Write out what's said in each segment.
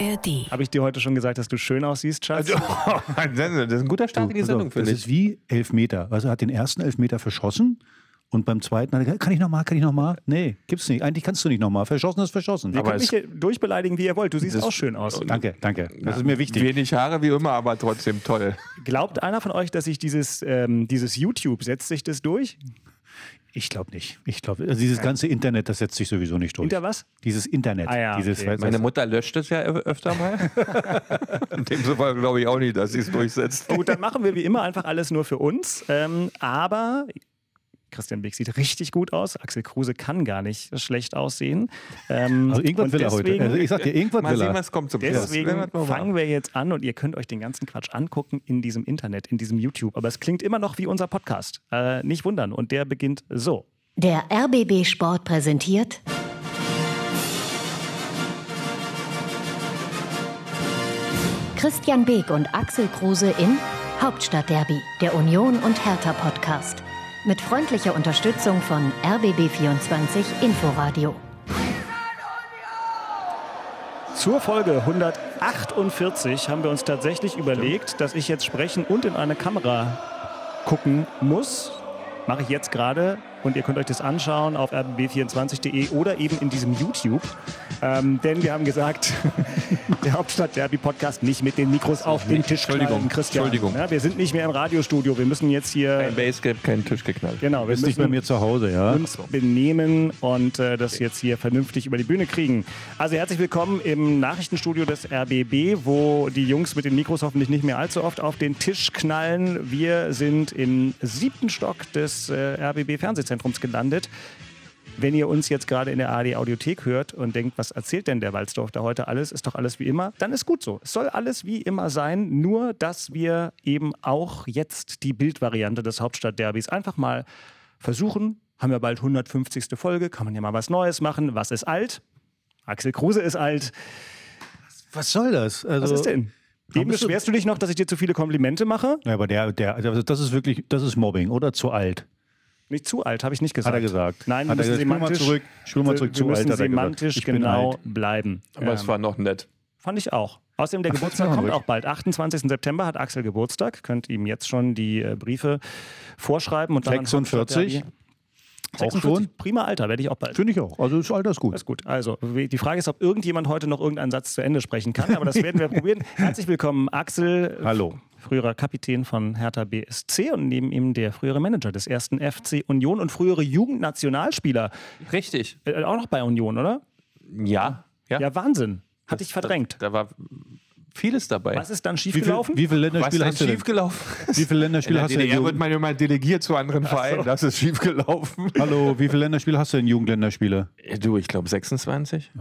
ARD. Habe ich dir heute schon gesagt, dass du schön aussiehst, Schatz? Also, das ist ein guter Start in die Sendung, finde das ist wie Elfmeter. Also er hat den ersten Elfmeter verschossen und beim zweiten hat er gesagt, kann ich nochmal, kann ich nochmal? Nee, gibt's nicht. Eigentlich kannst du nicht nochmal. Verschossen ist verschossen. Ihr Aber könnt mich hier durchbeleidigen, wie ihr wollt. Du siehst auch schön aus. Danke, danke. Das ist mir wichtig. Wenig Haare wie immer, aber trotzdem toll. Glaubt einer von euch, dass sich dieses, ähm, dieses YouTube, setzt sich das durch? Ich glaube nicht. Ich glaube, also dieses ganze Internet, das setzt sich sowieso nicht durch. Hinter was? Dieses Internet. Ah ja, dieses, okay. Meine Mutter löscht es ja öfter mal. In dem Fall glaube ich auch nicht, dass sie es durchsetzt. Gut, dann machen wir wie immer einfach alles nur für uns. Ähm, aber Christian Beck sieht richtig gut aus. Axel Kruse kann gar nicht schlecht aussehen. Ähm, also irgendwas und will er heute. Also ich sag dir, irgendwas Mal will sehen, er. was kommt zum. Deswegen mal fangen wir jetzt an und ihr könnt euch den ganzen Quatsch angucken in diesem Internet, in diesem YouTube. Aber es klingt immer noch wie unser Podcast. Äh, nicht wundern. Und der beginnt so. Der RBB Sport präsentiert Christian Beek und Axel Kruse in Hauptstadtderby, der Union und Hertha Podcast. Mit freundlicher Unterstützung von RBB24 Inforadio. Zur Folge 148 haben wir uns tatsächlich überlegt, dass ich jetzt sprechen und in eine Kamera gucken muss. Mache ich jetzt gerade und ihr könnt euch das anschauen auf rbb24.de oder eben in diesem YouTube. Ähm, denn wir haben gesagt, der Hauptstadt Derby Podcast nicht mit den Mikros auf den Tisch Entschuldigung, knallen, Christian. Entschuldigung. Ja, wir sind nicht mehr im Radiostudio. Wir müssen jetzt hier Kein Basecap, kein Tisch geknallt. genau, wir Bist nicht bei müssen mir zu Hause, ja? uns benehmen und äh, das jetzt hier vernünftig über die Bühne kriegen. Also herzlich willkommen im Nachrichtenstudio des RBB, wo die Jungs mit den Mikros hoffentlich nicht mehr allzu oft auf den Tisch knallen. Wir sind im siebten Stock des äh, RBB Fernsehzentrums gelandet. Wenn ihr uns jetzt gerade in der ARD Audiothek hört und denkt, was erzählt denn der Walzdorf da heute alles, ist doch alles wie immer, dann ist gut so. Es soll alles wie immer sein, nur dass wir eben auch jetzt die Bildvariante des Hauptstadtderbys einfach mal versuchen. Haben wir bald 150. Folge, kann man ja mal was Neues machen. Was ist alt? Axel Kruse ist alt. Was soll das? Also, Was ist denn? Eben beschwerst du dich noch, dass ich dir zu viele Komplimente mache? Ja, aber der, der, also das ist wirklich, das ist Mobbing, oder? Zu alt. Nicht zu alt, habe ich nicht gesagt. Hat er gesagt. Nein, Hat wir er müssen gesagt, mal semantisch, zurück, mal zurück, wir zu müssen alt, semantisch genau alt. bleiben. Aber es war noch nett. Fand ich auch. Außerdem, der Ach, Geburtstag kommt auch bald. 28. September hat Axel Geburtstag. Könnt ihm jetzt schon die äh, Briefe vorschreiben. Und dann an 46? Hauptstadt Auch 46? schon? Prima Alter, werde ich auch bald. Finde ich auch. Also das Alter ist gut. Das ist gut. Also, die Frage ist, ob irgendjemand heute noch irgendeinen Satz zu Ende sprechen kann. Aber das werden wir probieren. Herzlich willkommen, Axel. Hallo. Früherer Kapitän von Hertha BSC und neben ihm der frühere Manager des ersten FC Union und frühere Jugendnationalspieler. Richtig. Äh, auch noch bei Union, oder? Ja. Ja. Ja, Wahnsinn. Hatte ich verdrängt. Da, da war vieles dabei. Was ist dann Wie, viel, schiefgelaufen? wie viele Länderspiele hast du denn? schiefgelaufen? Wie viele Länderspiele hast du denn? Wird man immer delegiert zu anderen Vereinen. Das ist schiefgelaufen. Hallo, wie viele Länderspiele hast du denn Jugendländerspiele? Du, ich glaube 26.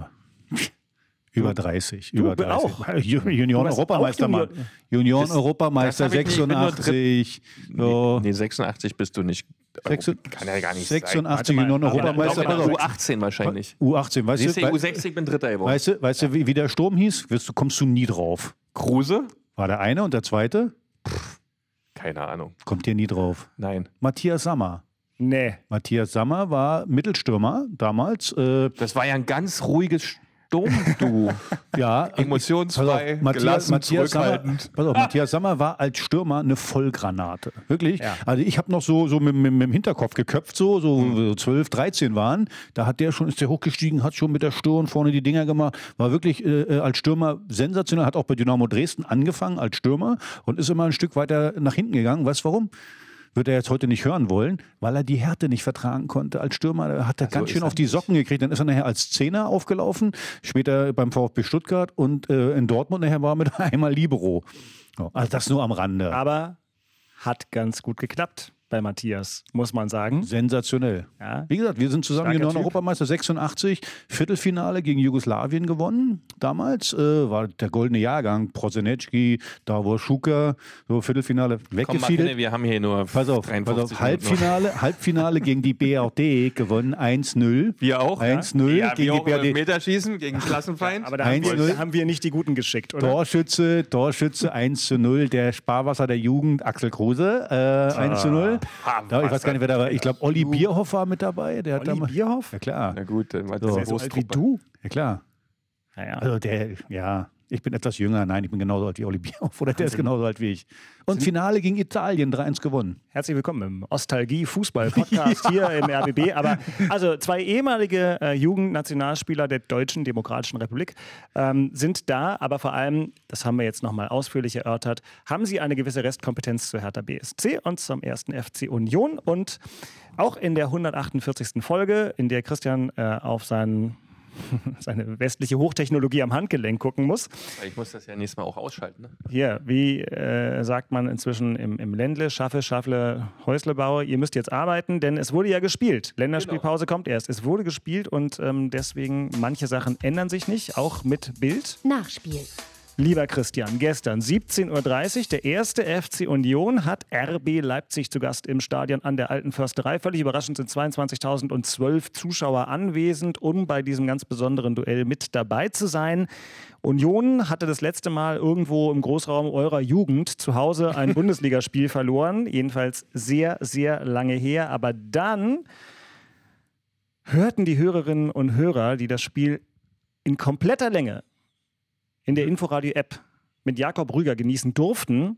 Über 30. Über Du 30. auch. Union Du warst Europameister, auch Mann. Junior. Union Das- Europameister das hab ich nicht, ich bin nur 86. So. Nee, 86 bist du nicht. Sechs- Kann ja gar nicht 86 Warte mal, Union aber Europameister. dann- Pass auf. U18 wahrscheinlich. U18, weißt du, du, wei- U60 bin Dritter geworden. weißt du, weißt du wie, wie der Sturm hieß? Wirst du, kommst du nie drauf. Kruse? War der eine und der zweite? Keine Ahnung. Kommt ihr nie drauf. Nein. Matthias Sammer. Nee. Matthias Sammer war Mittelstürmer damals. Äh, Das war ja ein ganz ruhiges Sturm, du. ja, Emotionsfrei, auf, Matthias, gelassen, Matthias, Sammer, zurückhaltend. pass auf, Matthias Sammer war als Stürmer eine Vollgranate. Wirklich. Ja. Also ich habe noch so, so mit, mit, mit dem Hinterkopf geköpft, so, so Hm. so 12, 13 waren. Da hat der schon, ist der hochgestiegen, hat schon mit der Stirn vorne die Dinger gemacht. War wirklich äh, äh, als Stürmer sensationell, hat auch bei Dynamo Dresden angefangen als Stürmer und ist immer ein Stück weiter nach hinten gegangen. Weißt du warum? Wird er jetzt heute nicht hören wollen, weil er die Härte nicht vertragen konnte. Als Stürmer hat er ganz ist schön er auf die Socken gekriegt. Dann ist er nachher als Zehner aufgelaufen, später beim VfB Stuttgart und äh, in Dortmund nachher war mit einmal Libero. Also das nur am Rande. Aber hat ganz gut geklappt bei Matthias, muss man sagen. Sensationell. Ja. Wie gesagt, wir sind zusammen Typ. Europameister 86, Viertelfinale gegen Jugoslawien gewonnen. Damals äh, war der goldene Jahrgang, Prosenecki, Davor Schuka, so Viertelfinale Komm, weggefiedelt. wir haben hier nur Pass auf, pass 53 auf. Halbfinale, Halbfinale gegen die BRD gewonnen, 1-0. Wir auch? 1-0 Ja, gegen wir auch die im BRD. Meterschießen gegen Klassenfeind. Aber da haben, 1-0. wir, da haben wir nicht die Guten geschickt, oder? Torschütze, Torschütze 1 zu 0, der Sparwasser der Jugend, Axel Kruse, äh, 1 zu 0. Da, ich weiß gar nicht, wer da war. Ich glaube, Olli Bierhoff war mit dabei. Der hat Olli da mal- Bierhoff? Ja, klar. Na gut, dann war So. das so alt wie du. Ja, klar. Naja. Also der, ja, Ich bin etwas jünger. Nein, ich bin genauso alt wie Olli Bierhoff. Oder der ist genauso alt wie ich. Und Finale gegen Italien, 3-1 gewonnen. Herzlich willkommen im Ostalgie-Fußball-Podcast hier im RBB. Aber also zwei ehemalige äh, Jugendnationalspieler der Deutschen Demokratischen Republik ähm, sind da, aber vor allem, das haben wir jetzt nochmal ausführlich erörtert, haben sie eine gewisse Restkompetenz zur Hertha BSC und zum ersten FC Union. Und auch in der 148. Folge, in der Christian äh, auf seinen seine westliche Hochtechnologie am Handgelenk gucken muss. Ich muss das ja nächstes Mal auch ausschalten. Ne? Hier, wie äh, sagt man inzwischen im, im Ländle, schaffe, schaffle, Häusle baue, ihr müsst jetzt arbeiten, denn es wurde ja gespielt. Länderspielpause genau. kommt erst. Es wurde gespielt und ähm, deswegen manche Sachen ändern sich nicht, auch mit Bild. Nachspiel. Lieber Christian, gestern 17.30 Uhr, der erste FC Union hat RB Leipzig zu Gast im Stadion an der Alten Försterei. Völlig überraschend sind 22.012 Zuschauer anwesend, um bei diesem ganz besonderen Duell mit dabei zu sein. Union hatte das letzte Mal irgendwo im Großraum eurer Jugend zu Hause ein Bundesligaspiel verloren. Jedenfalls sehr, sehr lange her. Aber dann hörten die Hörerinnen und Hörer, die das Spiel in kompletter Länge in der Inforadio-App mit Jakob Rüger genießen durften,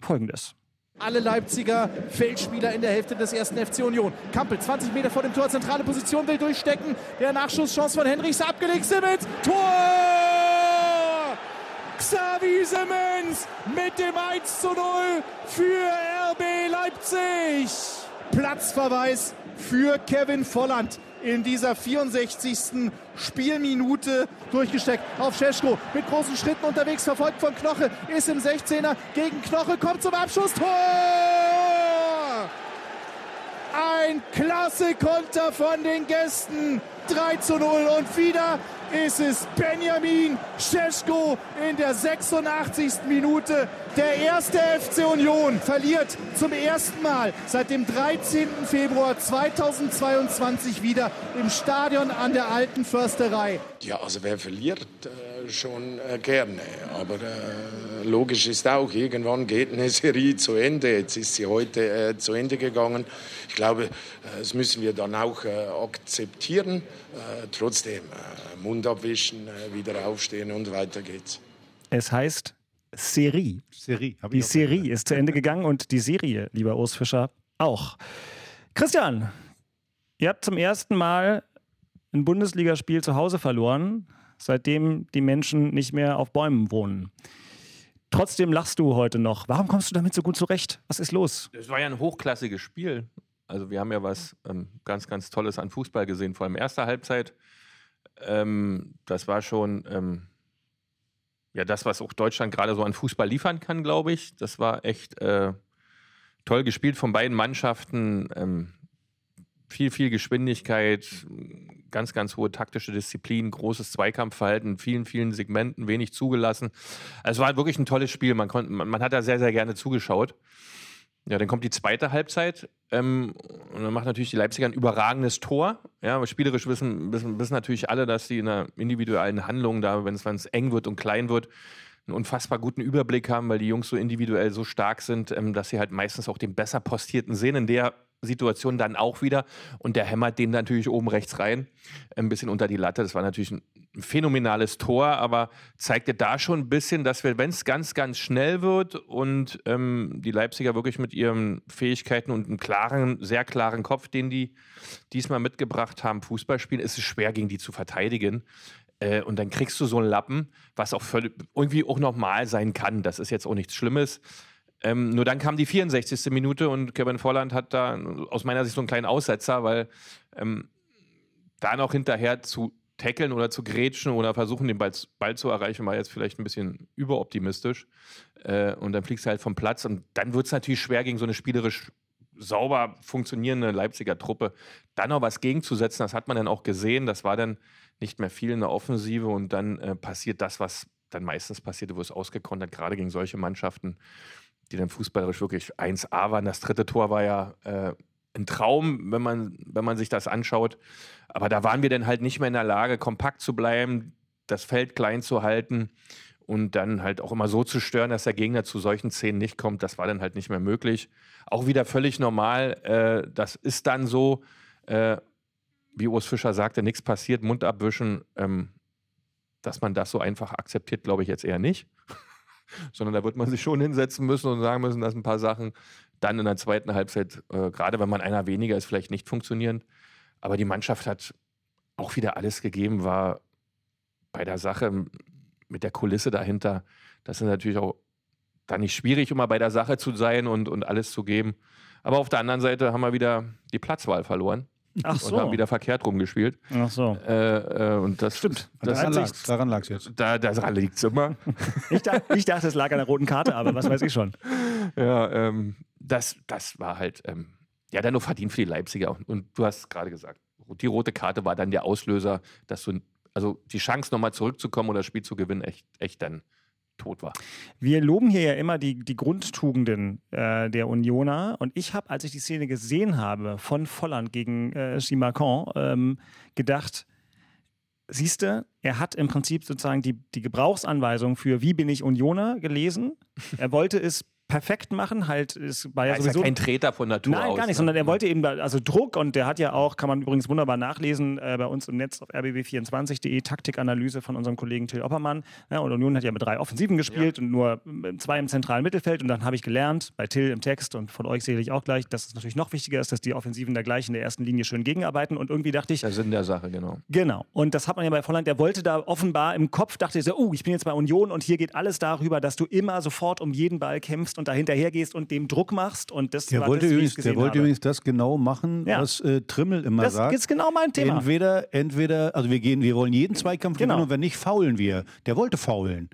folgendes. Alle Leipziger Feldspieler in der Hälfte des ersten FC Union. Kampel 20 Meter vor dem Tor, zentrale Position, will durchstecken. Der Nachschusschance von Henrichs abgelegt. Simmons, Tor! Xavi Simmons mit dem 1 zu 0 für RB Leipzig. Platzverweis für Kevin Volland in dieser 64. Spielminute durchgesteckt auf Scheschko. Mit großen Schritten unterwegs, verfolgt von Knoche, ist im 16er gegen Knoche, kommt zum Abschluss. Tor! Ein klasse Konter von den Gästen. 3 zu 0 und wieder ist es Benjamin Scheschko in der 86. Minute. Der erste FC Union verliert zum ersten Mal seit dem 13. Februar 2022 wieder im Stadion an der Alten Försterei. Ja, also wer verliert, äh, schon äh, gerne. Aber äh, logisch ist auch, irgendwann geht eine Serie zu Ende. Jetzt ist sie heute äh, zu Ende gegangen. Ich glaube, äh, das müssen wir dann auch äh, akzeptieren. trotzdem, Mund abwischen, wieder aufstehen und weiter geht's. Es heißt Serie. Serie. Die Serie ist zu Ende gegangen und die Serie, lieber Urs Fischer, auch. Christian, ihr habt zum ersten Mal ein Bundesligaspiel zu Hause verloren, seitdem die Menschen nicht mehr auf Bäumen wohnen. Trotzdem lachst du heute noch. Warum kommst du damit so gut zurecht? Was ist los? Es war ja ein hochklassiges Spiel. Also wir haben ja was ähm, ganz, ganz Tolles an Fußball gesehen, vor allem erster Halbzeit. Ähm, das war schon ähm, ja das, was auch Deutschland gerade so an Fußball liefern kann, glaube ich. Das war echt äh, toll gespielt von beiden Mannschaften. Ähm, viel, viel Geschwindigkeit, ganz, ganz hohe taktische Disziplin, großes Zweikampfverhalten, vielen, vielen Segmenten, wenig zugelassen. Also es war wirklich ein tolles Spiel. Man, konnte, man, man hat da sehr, sehr gerne zugeschaut. Ja, dann kommt die zweite Halbzeit ähm, und dann macht natürlich die Leipziger ein überragendes Tor. Ja, spielerisch wissen, wissen, wissen natürlich alle, dass sie in einer individuellen Handlung da, wenn es eng wird und klein wird, einen unfassbar guten Überblick haben, weil die Jungs so individuell so stark sind, ähm, dass sie halt meistens auch den besser postierten sehen. In der Situation dann auch wieder und der hämmert den natürlich oben rechts rein, ein bisschen unter die Latte. Das war natürlich ein phänomenales Tor, aber zeigte da schon ein bisschen, dass wir, wenn es ganz, ganz schnell wird und ähm, die Leipziger wirklich mit ihren Fähigkeiten und einem klaren, sehr klaren Kopf, den die diesmal mitgebracht haben, Fußball spielen, ist es schwer, gegen die zu verteidigen. Äh, und dann kriegst du so einen Lappen, was auch völlig, irgendwie auch normal sein kann. Das ist jetzt auch nichts Schlimmes. Ähm, nur dann kam die 64. Minute und Kevin Volland hat da aus meiner Sicht so einen kleinen Aussetzer, weil ähm, da noch hinterher zu tackeln oder zu grätschen oder versuchen, den Ball, Ball zu erreichen, war jetzt vielleicht ein bisschen überoptimistisch. Äh, und dann fliegst du halt vom Platz und dann wird es natürlich schwer gegen so eine spielerisch sauber funktionierende Leipziger Truppe dann noch was gegenzusetzen. Das hat man dann auch gesehen. Das war dann nicht mehr viel in der Offensive und dann äh, passiert das, was dann meistens passiert, wo es ausgekontert, gerade gegen solche Mannschaften die dann fußballerisch wirklich 1A waren. Das dritte Tor war ja äh, ein Traum, wenn man, wenn man sich das anschaut. Aber da waren wir dann halt nicht mehr in der Lage, kompakt zu bleiben, das Feld klein zu halten und dann halt auch immer so zu stören, dass der Gegner zu solchen Szenen nicht kommt. Das war dann halt nicht mehr möglich. Auch wieder völlig normal. Äh, das ist dann so, äh, wie Urs Fischer sagte, nichts passiert, Mund abwischen. Ähm, dass man das so einfach akzeptiert, glaube ich jetzt eher nicht. Sondern da wird man sich schon hinsetzen müssen und sagen müssen, dass ein paar Sachen dann in der zweiten Halbzeit, äh, gerade wenn man einer weniger ist, vielleicht nicht funktionieren. Aber die Mannschaft hat auch wieder alles gegeben, war bei der Sache mit der Kulisse dahinter. Das ist natürlich auch dann nicht schwierig, immer bei der Sache zu sein und, und alles zu geben. Aber auf der anderen Seite haben wir wieder die Platzwahl verloren. Ach Und so. haben wieder verkehrt rumgespielt. Ach so. Äh, äh, und das Stimmt. Das, daran lag es daran lag's jetzt. da, daran liegt es immer. Ich, dachte, ich dachte, es lag an der roten Karte, aber was weiß ich schon. ja, ähm, das, das war halt, ähm, ja, dann nur verdient für die Leipziger. Und, und du hast gerade gesagt, die rote Karte war dann der Auslöser, dass du, also die Chance nochmal zurückzukommen oder das Spiel zu gewinnen, echt, echt dann tot war. Wir loben hier ja immer die, die Grundtugenden äh, der Unioner. Und ich habe, als ich die Szene gesehen habe von Volland gegen äh, Chimacon, ähm, gedacht, siehste, er hat im Prinzip sozusagen die, die Gebrauchsanweisung für Wie bin ich Unioner gelesen. Er wollte es perfekt machen, halt, es war ja Er ist ja sowieso kein Treter von Natur Nein, aus. gar nicht, ne? sondern er wollte eben, also Druck und der hat ja auch, kann man übrigens wunderbar nachlesen, äh, bei uns im Netz auf rbb24.de, Taktikanalyse von unserem Kollegen Till Oppermann. Ja, und Union hat ja mit drei Offensiven gespielt und nur äh, zwei im zentralen Mittelfeld. Und dann habe ich gelernt, bei Till im Text und von euch sicherlich auch gleich, dass es natürlich noch wichtiger ist, dass die Offensiven da gleich in der ersten Linie schön gegenarbeiten. Und irgendwie dachte ich, Der Sinn der Sache, genau. Genau. Und das hat man ja bei Volland, der wollte da offenbar im Kopf, dachte er so, oh, ich bin jetzt bei Union und hier geht alles darüber, dass du immer sofort um jeden Ball kämpfst und da hinterher gehst und dem Druck machst. Und das Der war wollte, das, übrigens, der wollte habe. übrigens das genau machen, Ja. was äh, Trimmel immer Das sagt. ist genau mein Thema. Entweder, entweder, also wir gehen, wir wollen jeden Zweikampf Genau. gewinnen und wenn nicht, faulen wir. Der wollte faulen.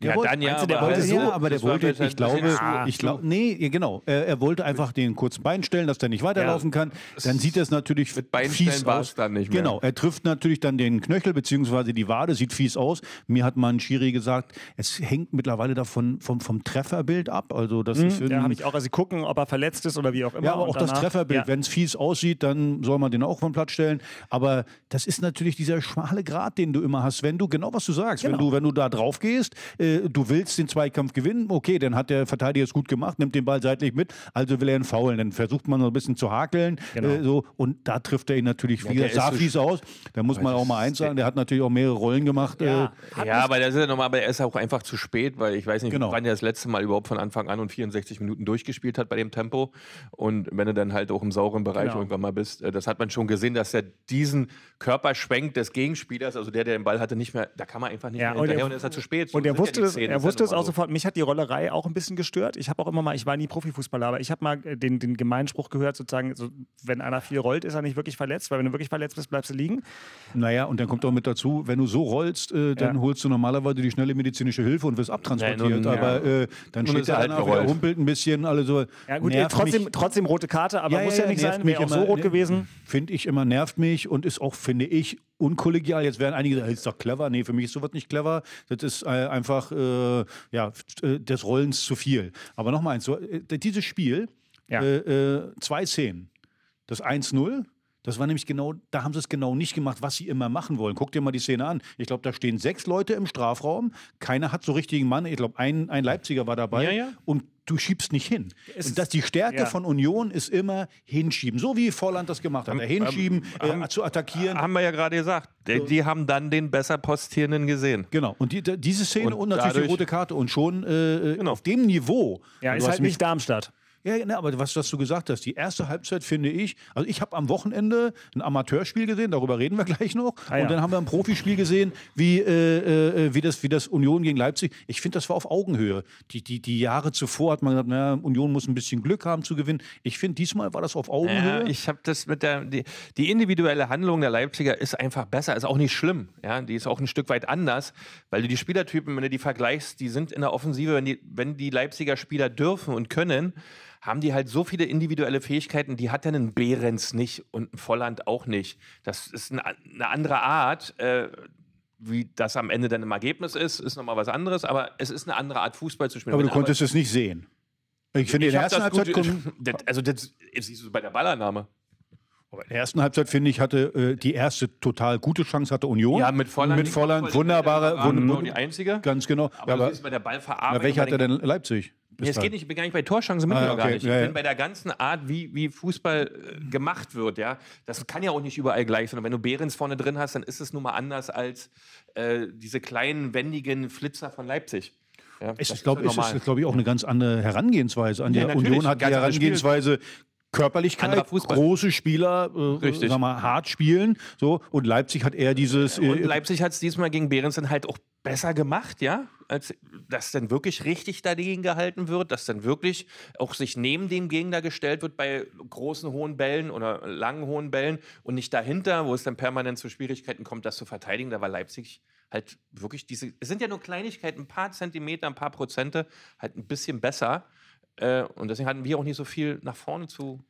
Der Ja, wollte, dann ja, du, der aber wollte so- ja, aber der das wollte, ich glaube, zu- ich glaube, nee, ja, genau. Er, er wollte einfach den kurz Bein stellen, dass der nicht weiterlaufen kann. Dann sieht das natürlich Mit Bein fies aus. es dann nicht mehr. Genau, er trifft natürlich dann den Knöchel beziehungsweise die Wade, sieht fies aus. Mir hat mal ein Schiri gesagt, es hängt mittlerweile davon vom, vom Trefferbild ab. Also das ist Ja, ein- habe ich auch. Also sie gucken, ob er verletzt ist oder wie auch immer. ja, aber auch das danach- Trefferbild. Ja. Wenn es fies aussieht, dann soll man den auch vom Platz stellen. Aber das ist natürlich dieser schmale Grat, den du immer hast. Wenn du, genau was du sagst, wenn, Genau. du, wenn du da drauf gehst, äh, du willst den Zweikampf gewinnen, okay, dann hat der Verteidiger es gut gemacht, nimmt den Ball seitlich mit, also will er ihn faulen. Dann versucht man so ein bisschen zu hakeln. Genau. Äh, so, und da trifft er ihn natürlich Ja, wieder. Sah fies aus. Da muss man auch mal eins sagen, der hat natürlich auch mehrere Rollen gemacht. Ja, Äh, Ja, aber das ist ja nochmal, aber er ist auch einfach zu spät, weil ich weiß nicht, Genau. wann er das letzte Mal überhaupt von Anfang an und 64 Minuten durchgespielt hat bei dem Tempo. Und wenn du dann halt auch im sauren Bereich Genau. irgendwann mal bist, äh, das hat man schon gesehen, dass er diesen Körperschwenk des Gegenspielers, also der, der den Ball hatte, nicht mehr, da kann man einfach nicht Ja, mehr und hinterher er- und ist er zu spät. So Und er sind wusste, ja Szenen, er ja wusste es auch so. sofort. Mich hat die Rollerei auch ein bisschen gestört. Ich habe auch immer mal, ich war nie Profifußballer, aber ich habe mal äh, den, den Gemeinspruch gehört, sozusagen, so, wenn einer viel rollt, ist er nicht wirklich verletzt, weil wenn du wirklich verletzt bist, bleibst du liegen. Naja, und dann kommt auch mit dazu, wenn du so rollst, äh, dann Ja. holst du normalerweise die schnelle medizinische Hilfe und wirst abtransportiert. Ja, nun, ja. aber äh, dann Nun steht der er halt gerollt. humpelt ein bisschen, alle so. Ja gut, trotzdem, mich. trotzdem rote Karte, aber muss ja, nicht sein, wäre auch so rot gewesen. Finde ich immer, nervt mich und ist auch, finde ich, unkollegial. Jetzt werden einige sagen, das ist doch clever. Nee, für mich ist sowas nicht clever. Das ist äh, einfach, äh, ja, äh, des Rollens zu viel. Aber nochmal eins, so, äh, dieses Spiel, Ja. äh, zwei Szenen. Das 1-0, das war nämlich genau, da haben sie es genau nicht gemacht, was sie immer machen wollen. Guck dir mal die Szene an. Ich glaube, da stehen sechs Leute im Strafraum. Keiner hat so richtigen Mann. Ich glaube, ein, ein Leipziger war dabei. Ja, ja. Und du schiebst nicht hin. Es- und das, die Stärke ja. von Union ist immer hinschieben. So wie Volland das gemacht hat. hinschieben, äh, zu attackieren. Haben wir ja gerade gesagt. Die, die haben dann den besser Postierenden gesehen. Genau, und die, diese Szene und, Und natürlich dadurch- die rote Karte und schon äh, Genau. auf dem Niveau. Ja, ist halt mich- nicht Darmstadt. Ja, ne, aber was, was du gesagt hast, die erste Halbzeit finde ich, also ich habe am Wochenende ein Amateurspiel gesehen, darüber reden wir gleich noch. Ah, ja. Und dann haben wir ein Profispiel gesehen, wie, äh, äh, wie, das, wie das Union gegen Leipzig. Ich finde, das war auf Augenhöhe. Die, die, die Jahre zuvor hat man gesagt, naja, Union muss ein bisschen Glück haben zu gewinnen. Ich finde, diesmal war das auf Augenhöhe. Ja, ich habe das mit der die, die individuelle Handlung der Leipziger ist einfach besser, ist auch nicht schlimm. Ja, die ist auch ein Stück weit anders, weil du die Spielertypen, wenn du die vergleichst, die sind in der Offensive, wenn die, wenn die Leipziger Spieler dürfen und können, haben die halt so viele individuelle Fähigkeiten, die hat ja ein Behrens nicht und ein Volland auch nicht. Das ist eine, andere Art. Äh, wie das am Ende dann im Ergebnis ist, ist nochmal was anderes, aber es ist eine andere Art, Fußball zu spielen. aber du konntest es nicht sehen. Ich finde, in der ersten Halbzeit gut, das, also das jetzt siehst du bei der Ballannahme. Aber in der ersten Halbzeit, finde ich, hatte äh, die erste total gute Chance hatte Union. Ja, mit Volland. Mit Volland, wunderbare, Nur wunderbare die einzige. ganz genau. Aber, ja, aber bei der na, Ballverarbeitung. welche bei hatte den- denn Leipzig? Nee, es geht nicht, ich bin gar nicht bei Torchancen, bin Ah, ich noch gar okay, nicht. ja, ich ja. bin bei der ganzen Art, wie, wie Fußball äh, gemacht wird, ja. Das kann ja auch nicht überall gleich sein. Und wenn du Behrens vorne drin hast, dann ist es nun mal anders als äh, diese kleinen, wendigen Flitzer von Leipzig. Ja, Es ist, glaube ja ich, normal. ist, glaube ich, auch eine ganz andere Herangehensweise. An Ja, der Union hat die. Herangehensweise Körperlichkeit, große Spieler, äh, Richtig. sag mal, hart spielen. So. Und Leipzig hat eher dieses. Und Äh, Leipzig hat es diesmal gegen Behrens dann halt auch besser gemacht, ja, als dass dann wirklich richtig dagegen gehalten wird, dass dann wirklich auch sich neben dem Gegner gestellt wird bei großen hohen Bällen oder langen hohen Bällen und nicht dahinter, wo es dann permanent zu Schwierigkeiten kommt, das zu verteidigen. Da war Leipzig halt wirklich diese, es sind ja nur Kleinigkeiten, ein paar Zentimeter, ein paar Prozente, halt ein bisschen besser. Äh, und deswegen hatten wir auch nicht so viel nach vorne zu,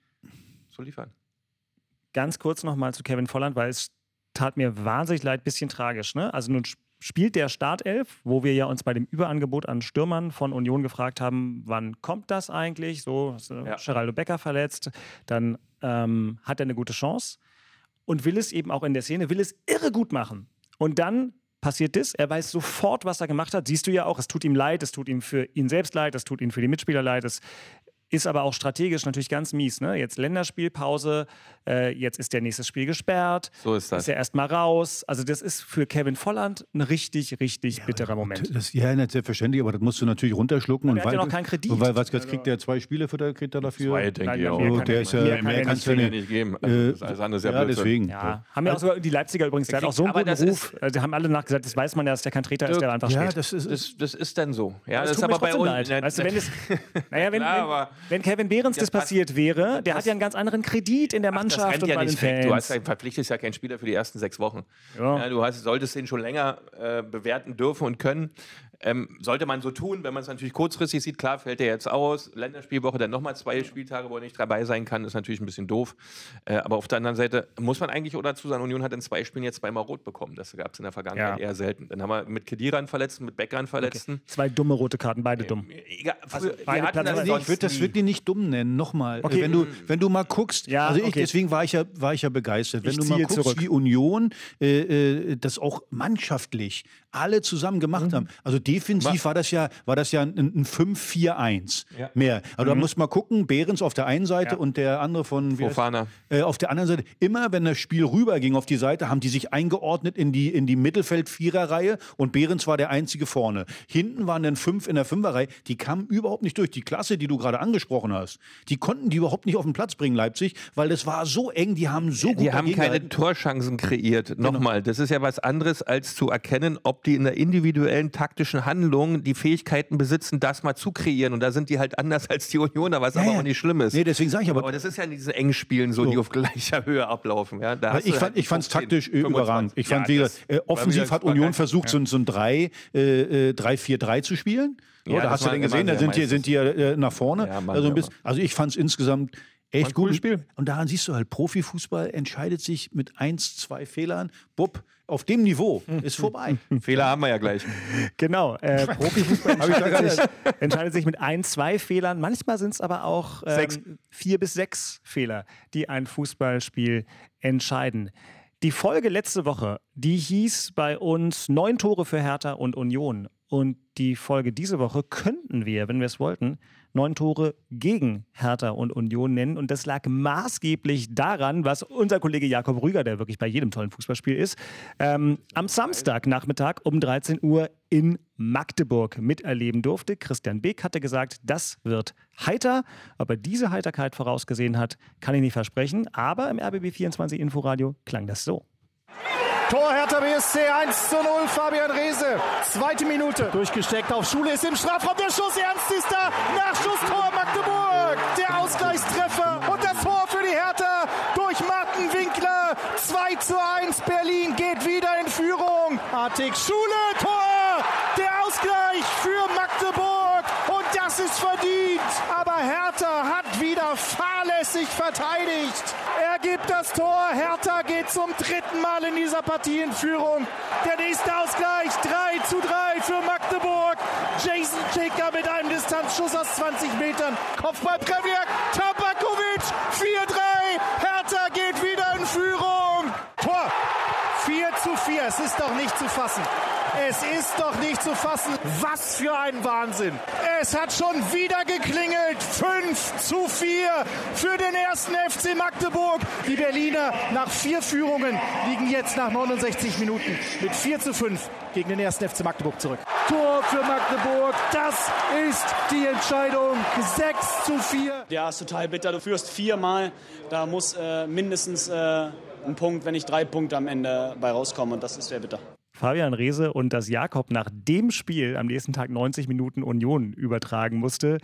zu liefern. Ganz kurz nochmal zu Kevin Volland, weil es tat mir wahnsinnig leid, bisschen tragisch. Ne? Also nun sp- spielt der Startelf, wo wir ja uns bei dem Überangebot an Stürmern von Union gefragt haben, wann kommt das eigentlich? So, ist, äh, Ja. Geraldo Becker verletzt, dann ähm, hat er eine gute Chance und will es eben auch in der Szene, will es irre gut machen. Und dann passiert das, er weiß sofort, was er gemacht hat. Siehst du ja auch, es tut ihm leid, es tut ihm für ihn selbst leid, es tut ihm für die Mitspieler leid, es ist aber auch strategisch natürlich ganz mies. Ne? Jetzt Länderspielpause, äh, jetzt ist der nächste Spiel gesperrt, So ist das. ist er erstmal raus. Also das ist für Kevin Volland ein richtig, richtig bitterer Moment. das, ja, nicht selbstverständlich, aber das musst du natürlich runterschlucken. Und und er hat ja noch keinen Kredit. Und weil, was, jetzt kriegt der zwei Spiele für, kriegt er dafür? Zwei, denke Nein, ich auch. kann Oh, er der ist ja, Mehr mehr, kann kannst du ja nicht. geben. Also, Äh, das ist alles andere ist ja, ja, deswegen. Ja, haben ja auch sogar die Leipziger übrigens, der hat auch so einen guten das Ruf. Äh, Die haben alle nachgesagt, das weiß man ja, dass der kein Treter ist, der einfach Ja, steht. das ist. Das, das ist dann so. Ja, Das das, ist aber bei uns. leid. Weißt du, wenn, es, naja, wenn, Klar, aber- wenn Kevin Behrens das, Das passiert wäre, der hat ja einen ganz anderen Kredit in der Ach, das Mannschaft rennt und ja bei den nicht weg. Du hast Fans. ja, verpflichtest ja keinen Spieler für die ersten sechs Wochen. Ja. Ja, du hast, solltest den schon länger äh, bewerten dürfen und können. Ähm, sollte man so tun, wenn man es natürlich kurzfristig sieht, klar, fällt er jetzt aus. Länderspielwoche, dann nochmal zwei Spieltage, wo er nicht dabei sein kann, ist natürlich ein bisschen doof. Äh, aber auf der anderen Seite muss man eigentlich auch dazu sagen, Union hat in zwei Spielen jetzt zweimal rot bekommen. Das gab es in der Vergangenheit Ja. eher selten. Dann haben wir mit Kedira einen Verletzten, mit Becker einen Verletzten. Zwei dumme rote Karten, beide dumm. Egal, Also beide das ich würde das nie. wirklich nicht dumm nennen. Nochmal, Okay. äh, wenn du wenn du mal guckst, Ja, also ich okay. deswegen war ich ja war ich ja begeistert. Wenn Ich du mal guckst, zurück. wie Union äh, äh, das auch mannschaftlich alle zusammen gemacht Mhm. haben. Also defensiv war das ja war das ja ein, ein 5-4-1 Ja. mehr. Also da muss man gucken, Behrens auf der einen Seite Mhm. Ja. und der andere von wie heißt- Fofana. äh, auf der anderen Seite, immer wenn das Spiel rüberging auf die Seite, haben die sich eingeordnet in die, in die Mittelfeld-Viererreihe und Behrens war der einzige vorne. Hinten waren dann fünf in der Fünferreihe, die kamen überhaupt nicht durch. Die Klasse, die du gerade angesprochen hast, die konnten die überhaupt nicht auf den Platz bringen, Leipzig, weil das war so eng, die haben so gut Die haben keine. Torchancen kreiert. Genau. Nochmal, das ist ja was anderes, als zu erkennen, ob die in der individuellen taktischen Handlung die Fähigkeiten besitzen, das mal zu kreieren. Und da sind die halt anders als die Unioner, was Ja, aber ja. auch nicht schlimm ist. Nee, deswegen sage ich aber, aber das ist ja in diesen engen Spielen so, die auf gleicher Höhe ablaufen. Ja, da ich fand halt fand's 15, taktisch äh, 25. überragend. Ich fand, Ja, wie das äh, offensiv hat Union versucht, so, ein- so ein 3, äh, äh, 3-4-3 zu spielen. Ja, Ja, da hast du dann gesehen, da sind die, sind die ja äh, nach vorne. Ja, Mann, also, ein bisschen, also ich fand es insgesamt echt gut. Spiel. Und daran siehst du halt, Profifußball entscheidet sich mit 1, 2 Fehlern. Bupp, auf dem Niveau ist vorbei. Fehler haben wir ja gleich. Genau, äh, Profifußball entscheidet sich, entscheidet sich mit ein, zwei Fehlern. Manchmal sind es aber auch ähm, vier bis sechs Fehler, die ein Fußballspiel entscheiden. Die Folge letzte Woche, die hieß bei uns neun Tore für Hertha und Union. Und die Folge diese Woche könnten wir, wenn wir es wollten, neun Tore gegen Hertha und Union nennen. Und das lag maßgeblich daran, was unser Kollege Jakob Rüger, der wirklich bei jedem tollen Fußballspiel ist, ähm, am Samstagnachmittag um 13 Uhr in Magdeburg miterleben durfte. Christian Beek hatte gesagt, das wird heiter. Ob er diese Heiterkeit vorausgesehen hat, kann ich nicht versprechen. Aber im RBB24 Inforadio klang das so. Tor Hertha BSC 1 zu 0, Fabian Reese. Zweite Minute. Durchgesteckt auf Schule ist im Strafraum. Der Schuss, Ernst ist da. Nachschuss, Tor Magdeburg. Der Ausgleichstreffer und das Tor für die Hertha durch Martin Winkler. 2 zu 1. Berlin geht wieder in Führung. Artig Schule, Tor. Der Ausgleich für Magdeburg. Und das ist verdient. Aber Hertha hat wieder fahrlässig verteidigt. Er gibt das Tor. Hertha Partie in Führung. Der nächste Ausgleich 3 zu 3 für Magdeburg. Jason Checker mit einem Distanzschuss aus 20 Metern. Kopfball Previak. Tabakovic 4-3. Hertha geht wieder in Führung. Tor. 4 zu 4. Es ist doch nicht zu fassen. Es ist doch nicht zu fassen. Was für ein Wahnsinn. Es hat schon wieder geklingelt. 5 zu 4 für den ersten FC Magdeburg. Die Berliner nach vier Führungen liegen jetzt nach 69 Minuten mit 4 zu 5 gegen den ersten FC Magdeburg zurück. Tor für Magdeburg. Das ist die Entscheidung. 6 zu 4. Ja, ist total bitter. Du führst viermal. Da muss äh, mindestens äh, ein Punkt, wenn nicht drei Punkte am Ende bei rauskommen. Und das ist sehr bitter. Fabian Reese und dass Jakob nach dem Spiel am nächsten Tag 90 Minuten Union übertragen musste,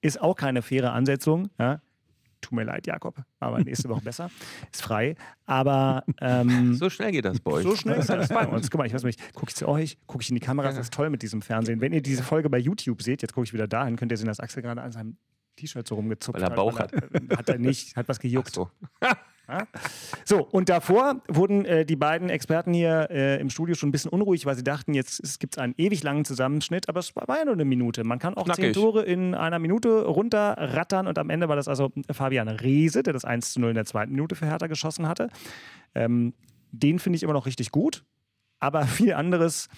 ist auch keine faire Ansetzung. Ja? Tut mir leid, Jakob, aber nächste Woche besser. Ist frei. Aber ähm, So schnell geht das bei euch. so schnell ist das bei uns. Guck mal, ich weiß nicht, gucke ich zu euch, gucke ich in die Kamera, das ist toll mit diesem Fernsehen. Wenn ihr diese Folge bei YouTube seht, jetzt gucke ich wieder dahin, könnt ihr sehen, dass Axel gerade an seinem T-Shirt so rumgezupft Weil er Bauch hat. er- Hat er nicht, hat was gejuckt. So. So, und davor wurden äh, die beiden Experten hier äh, im Studio schon ein bisschen unruhig, weil sie dachten, jetzt gibt es einen ewig langen Zusammenschnitt, aber es war, ja nur eine Minute. Man kann auch zehn Knackig. Tore in einer Minute runterrattern und am Ende war das also Fabian Reese, der das 1 zu 0 in der zweiten Minute für Hertha geschossen hatte. Ähm, den finde ich immer noch richtig gut, aber viel anderes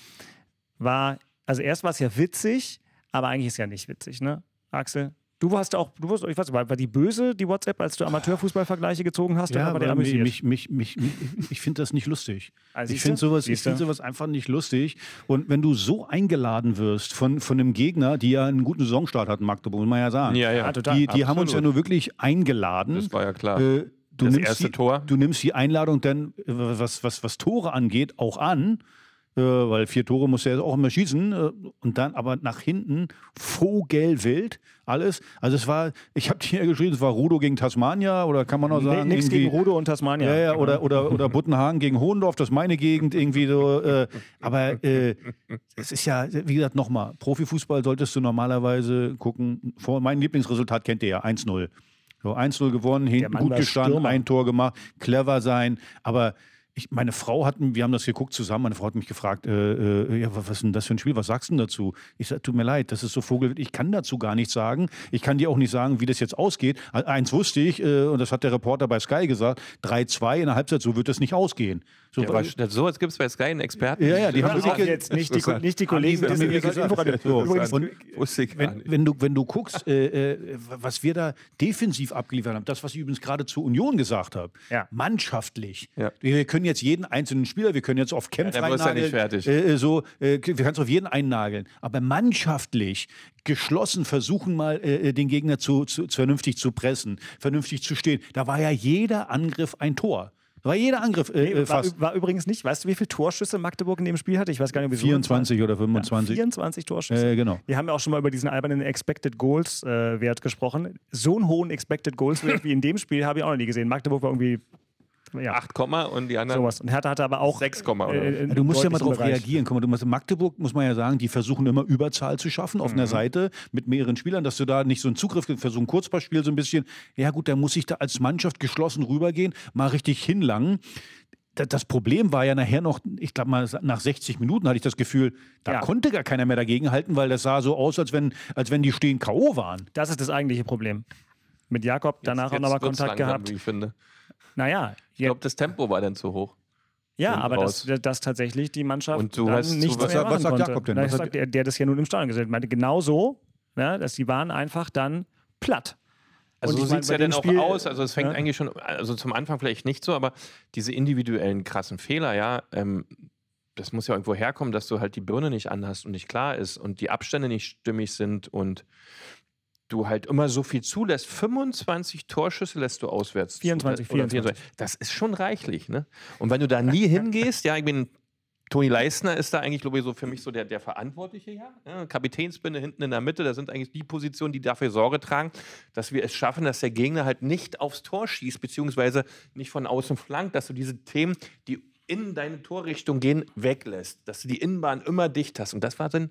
war, also erst war es ja witzig, aber eigentlich ist ja nicht witzig, ne, Axel? Du warst auch, du warst, ich weiß, nicht, war, war die böse, die WhatsApp, als du Amateurfußballvergleiche gezogen hast? Ja, war der aber mich, mich, mich, mich, ich finde das nicht lustig. Ah, ich finde sowas, ich find sowas einfach nicht lustig. Und wenn du so eingeladen wirst von, von einem Gegner, die ja einen guten Saisonstart hatten, Magdeburg, muss man ja sagen. Ja, ja. Ja, total. Die, die haben uns ja nur wirklich eingeladen. Das war ja klar. Äh, du, Das nimmst erste die, Tor. du nimmst die Einladung dann, äh, was, was, was Tore angeht, auch an. Äh, weil vier Tore muss er jetzt auch immer schießen. Äh, und dann aber nach hinten vogelwild alles. Also es war, ich habe dir ja geschrieben, es war Rudo gegen Tasmania oder kann man auch sagen. Nichts gegen Rudo und Tasmania. ja, ja, oder, oder, oder Buttenhagen gegen Hohendorf, das ist meine Gegend irgendwie so. Äh, aber äh, es ist ja, wie gesagt, nochmal, Profifußball solltest du normalerweise gucken. Vor, mein Lieblingsresultat kennt ihr ja, 1-0. So 1-0 gewonnen, hinten gut gestanden, Stürmer. ein Tor gemacht, clever sein, aber ich, meine Frau hat, wir haben das geguckt zusammen, meine Frau hat mich gefragt, äh, äh, ja, was ist denn das für ein Spiel, was sagst du denn dazu? Ich sage, tut mir leid, das ist so Vogel, ich kann dazu gar nichts sagen. Ich kann dir auch nicht sagen, wie das jetzt ausgeht. Eins wusste ich, äh, und das hat der Reporter bei Sky gesagt, 3-2 in der Halbzeit, so wird das nicht ausgehen. So, Ja, aber so als gibt es bei Sky einen Experten. Ja, ja, die haben wirklich jetzt nicht die, nicht die Kollegen, haben die mir gesagt. So, gar wenn, wenn, du, wenn du guckst, äh, äh, was wir da defensiv abgeliefert haben, das, was ich übrigens gerade zur Union gesagt habe, Ja. mannschaftlich. Ja. Wir können jetzt jeden einzelnen Spieler, wir können jetzt auf Kämpfe Ja, einnageln, nicht fertig. Äh, äh, so, äh, wir können es auf jeden einnageln. Aber mannschaftlich geschlossen versuchen mal, äh, den Gegner zu, zu vernünftig zu pressen, vernünftig zu stehen. Da war ja jeder Angriff ein Tor. Da war jeder Angriff äh, Nee, äh, war, fast. ü- war übrigens nicht. Weißt du, wie viele Torschüsse Magdeburg in dem Spiel hatte? Ich weiß gar nicht, wie 24 oder 25. 24 Torschüsse. Äh, genau. Wir haben ja auch schon mal über diesen albernen Expected Goals äh, Wert gesprochen. So einen hohen Expected Goals Wert wie in dem Spiel habe ich auch noch nie gesehen. Magdeburg war irgendwie ja, 8, Komma und die anderen sowas. Und Hertha hatte aber auch 6, Komma oder? äh, Ja, du musst ja mal darauf reagieren. Guck mal, du musst, Magdeburg muss man ja sagen, die versuchen immer Überzahl zu schaffen auf einer Seite mit mehreren Spielern, dass du da nicht so einen Zugriff versuchen, Kurzballspiel so ein bisschen. Ja gut, da muss ich da als Mannschaft geschlossen rübergehen, mal richtig hinlangen. Da- Das Problem war ja nachher noch, ich glaube mal nach 60 Minuten hatte ich das Gefühl, da Ja. konnte gar keiner mehr dagegenhalten, weil das sah so aus, als wenn, als wenn die stehen K.O. waren. Das ist das eigentliche Problem. Mit Jakob danach auch Jetzt nochmal wird's Kontakt langsam, gehabt. Wie ich finde. Naja, Ich ja, glaube, das Tempo war dann zu hoch. ja aber dass, dass tatsächlich die Mannschaft Und du dann hast- nichts du- was mehr was machen sagt konnte. Jakob denn? Was ich sagt- sag, der, der das ja nun im Stadion hat, meinte genau so, ne, dass die waren einfach dann platt. Also Und so sieht es ja dann auch aus. Also es fängt Ja. eigentlich schon, also zum Anfang vielleicht nicht so, aber diese individuellen krassen Fehler, ja, ähm, das muss ja irgendwo herkommen, dass du halt die Birne nicht anhast und nicht klar ist und die Abstände nicht stimmig sind und du halt immer so viel zulässt. 25 Torschüsse lässt du auswärts. zu. 24, Oder 24. Das ist schon reichlich, ne? Und wenn du da nie hingehst, ja, ich bin Toni Leistner ist da eigentlich, glaube ich, so für mich so der, der Verantwortliche ja? ja. Kapitänsbinde hinten in der Mitte, das sind eigentlich die Positionen, die dafür Sorge tragen, dass wir es schaffen, dass der Gegner halt nicht aufs Tor schießt, beziehungsweise nicht von außen flankt, dass du diese Themen, die in deine Torrichtung gehen, weglässt, dass du die Innenbahn immer dicht hast. Und das war dann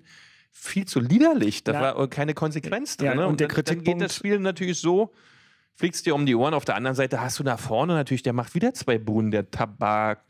viel zu liederlich. Da Ja. war keine Konsequenz drin. Ja, ne? und der dann, dann geht Kritikpunkt- das Spiel natürlich so, fliegst dir um die Ohren. Auf der anderen Seite hast du da vorne natürlich, der macht wieder zwei Buhnen, der Tabak.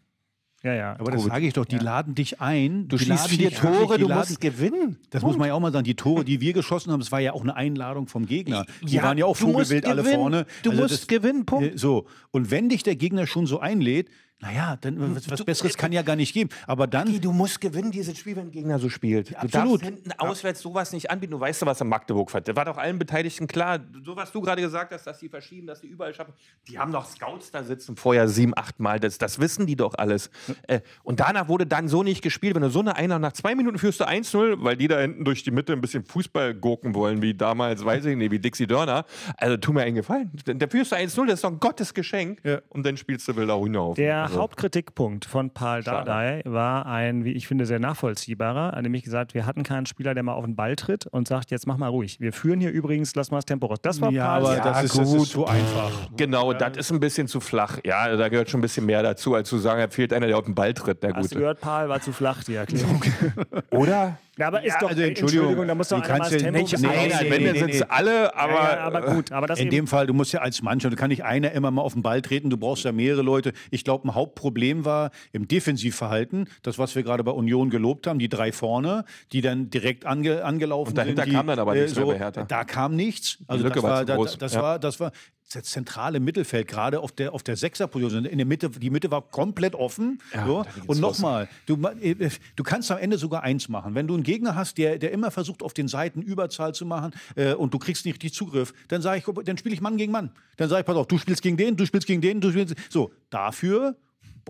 Ja, ja. Aber das sage ich doch, die laden dich ein. Du die schießt vier Tore, du musst gewinnen. Das muss man ja auch mal sagen. Die Tore, die wir geschossen haben, das war ja auch eine Einladung vom Gegner. Die Ja, waren ja auch du musst vogelwild alle gewinnen. vorne. Du musst gewinnen, Punkt. äh, So. Und wenn dich der Gegner schon so einlädt, Naja, dann was, was Besseres kann ja gar nicht geben. Aber dann. Agi, du musst gewinnen, dieses Spiel, wenn ein Gegner so spielt. Du absolut. darfst hinten auswärts sowas nicht anbieten. Du weißt doch, was in Magdeburg war. Das war doch allen Beteiligten klar. So was du gerade gesagt hast, dass die verschieben, dass die überall schaffen. Die haben doch Scouts da sitzen vorher sieben, acht Mal. Das, das wissen die doch alles. Äh, und danach wurde dann so nicht gespielt. Wenn du so eine Einer nach zwei Minuten führst du 1-0, weil die da hinten durch die Mitte ein bisschen Fußball gurken wollen, wie damals, weiß ich nicht, wie Dixie Dörner. Also tu mir einen Gefallen. Da führst du 1-0, das ist doch ein Gottesgeschenk. Ja. Und dann spielst du Wilder Hühner auf. Der Also, Hauptkritikpunkt von Paul. Dardai war ein, wie ich finde, sehr nachvollziehbarer. Er hat nämlich gesagt, wir hatten keinen Spieler, der mal auf den Ball tritt und sagt, jetzt mach mal ruhig. Wir führen hier übrigens, lass mal das Tempo raus. Das war Ja, Pauls- aber Ja, das, ist, das ist so einfach. Genau, das ist ein bisschen zu flach. Ja, da gehört schon ein bisschen mehr dazu, als zu sagen, er fehlt einer, der auf den Ball tritt. Der Hast Gute. gehört, Paul war zu flach, die Erklärung. Oder? Ja, aber ist doch, also ey, Entschuldigung, da muss doch du einer mal das kannst ja Tempo nicht- bisschen nee, Wenn, nee, nee, sind nee. alle, aber. ja, ja, aber gut, aber das In dem Fall, du musst ja als Mannschaft, da kann nicht einer immer mal auf den Ball treten, du brauchst ja mehrere Leute. Ich glaube, ein Hauptproblem war im Defensivverhalten, das, was wir gerade bei Union gelobt haben, die drei vorne, die dann direkt ange, angelaufen Und dahinter sind. Die, kam dann aber nichts mehr bei Hertha. Da kam nichts. Also Lücke das war war, zu da, groß. das Ja. war, das war das zentrale Mittelfeld, gerade auf der, auf der Sechserposition. In der Mitte, die Mitte war komplett offen. Ja, so. Und nochmal, du, ma- äh, du kannst am Ende sogar eins machen. Wenn du einen Gegner hast, der, der immer versucht, auf den Seiten Überzahl zu machen äh, und du kriegst nicht richtig Zugriff, dann sage ich, dann spiele ich Mann gegen Mann. Dann sage ich, pass auf, du spielst gegen den, du spielst gegen den, du spielst. So, dafür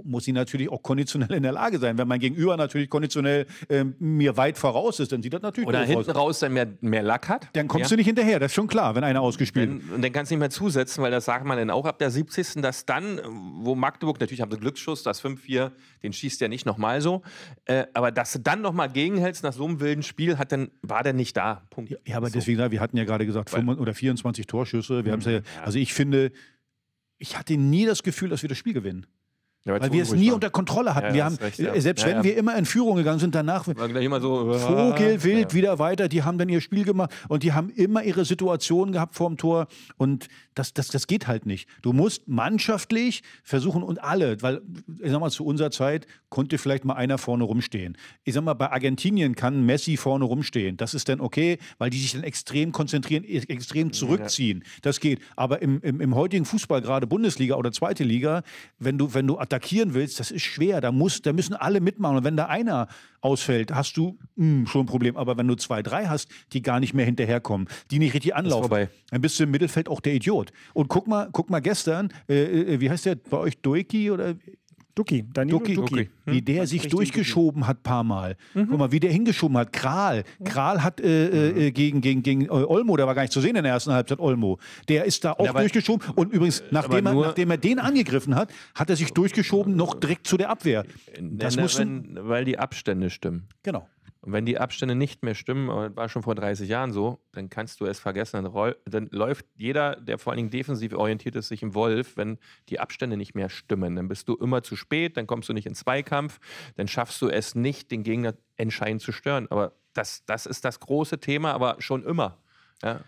muss sie natürlich auch konditionell in der Lage sein. Wenn mein Gegenüber natürlich konditionell ähm, mir weit voraus ist, dann sieht das natürlich Oder hinten aus. raus dann mehr, mehr Lack hat. Dann kommst ja? du nicht hinterher, das ist schon klar, wenn einer ausgespielt Dann, und dann kannst du nicht mehr zusetzen, weil das sagt man dann auch ab der 70. dass dann, wo Magdeburg, natürlich haben sie Glücksschuss, das 5-4, den schießt ja nicht nochmal so, äh, aber dass du dann nochmal gegenhältst nach so einem wilden Spiel, hat dann, war der nicht da. Punkt. Ja, aber So. deswegen, wir hatten ja gerade gesagt, 25 oder 24 Torschüsse. Wir Mhm. ja, also ich finde, ich hatte nie das Gefühl, dass wir das Spiel gewinnen. Ja, Weil wir es nie unter Kontrolle hatten. Ja, wir haben, recht, ja. selbst wenn wir immer in Führung gegangen sind, danach War gleich immer so. Vogelwild Ja. wieder weiter. Die haben dann ihr Spiel gemacht und die haben immer ihre Situationen gehabt vorm Tor. Und das, das, das geht halt nicht. Du musst mannschaftlich versuchen und alle, weil, ich sag mal, zu unserer Zeit konnte vielleicht mal einer vorne rumstehen. Ich sag mal, bei Argentinien kann Messi vorne rumstehen. Das ist dann okay, weil die sich dann extrem konzentrieren, e- extrem zurückziehen. Das geht. Aber im, im, im heutigen Fußball, gerade Bundesliga oder zweite Liga, wenn du, wenn du attackieren willst, das ist schwer. Da, muss, da müssen alle mitmachen. Und wenn da einer ausfällt, hast du mh, schon ein Problem. Aber wenn du zwei, drei hast, die gar nicht mehr hinterherkommen, die nicht richtig anlaufen, dann bist du im Mittelfeld auch der Idiot. Und guck mal, guck mal gestern, äh, äh, wie heißt der bei euch, Doiki oder Duki, Danilo Duki, Duki. wie der sich durchgeschoben hat paar Mal. Guck mal, wie der hingeschoben hat. Kral. Kral hat äh, äh, gegen, gegen, gegen äh, Olmo, der war gar nicht zu sehen in der ersten Halbzeit, Olmo. Der ist da auch aber- durchgeschoben. Und übrigens, nachdem er, nachdem er den angegriffen hat, hat er sich durchgeschoben, noch direkt zu der Abwehr. Das muss wenn, weil die Abstände stimmen. Genau. Und wenn die Abstände nicht mehr stimmen, aber das war schon vor 30 Jahren so, dann kannst du es vergessen. Dann, dann läuft jeder, der vor allen Dingen defensiv orientiert ist, sich im Wolf, wenn die Abstände nicht mehr stimmen. Dann bist du immer zu spät, dann kommst du nicht in Zweikampf, dann schaffst du es nicht, den Gegner entscheidend zu stören. Aber das, das ist das große Thema, aber schon immer. Ja.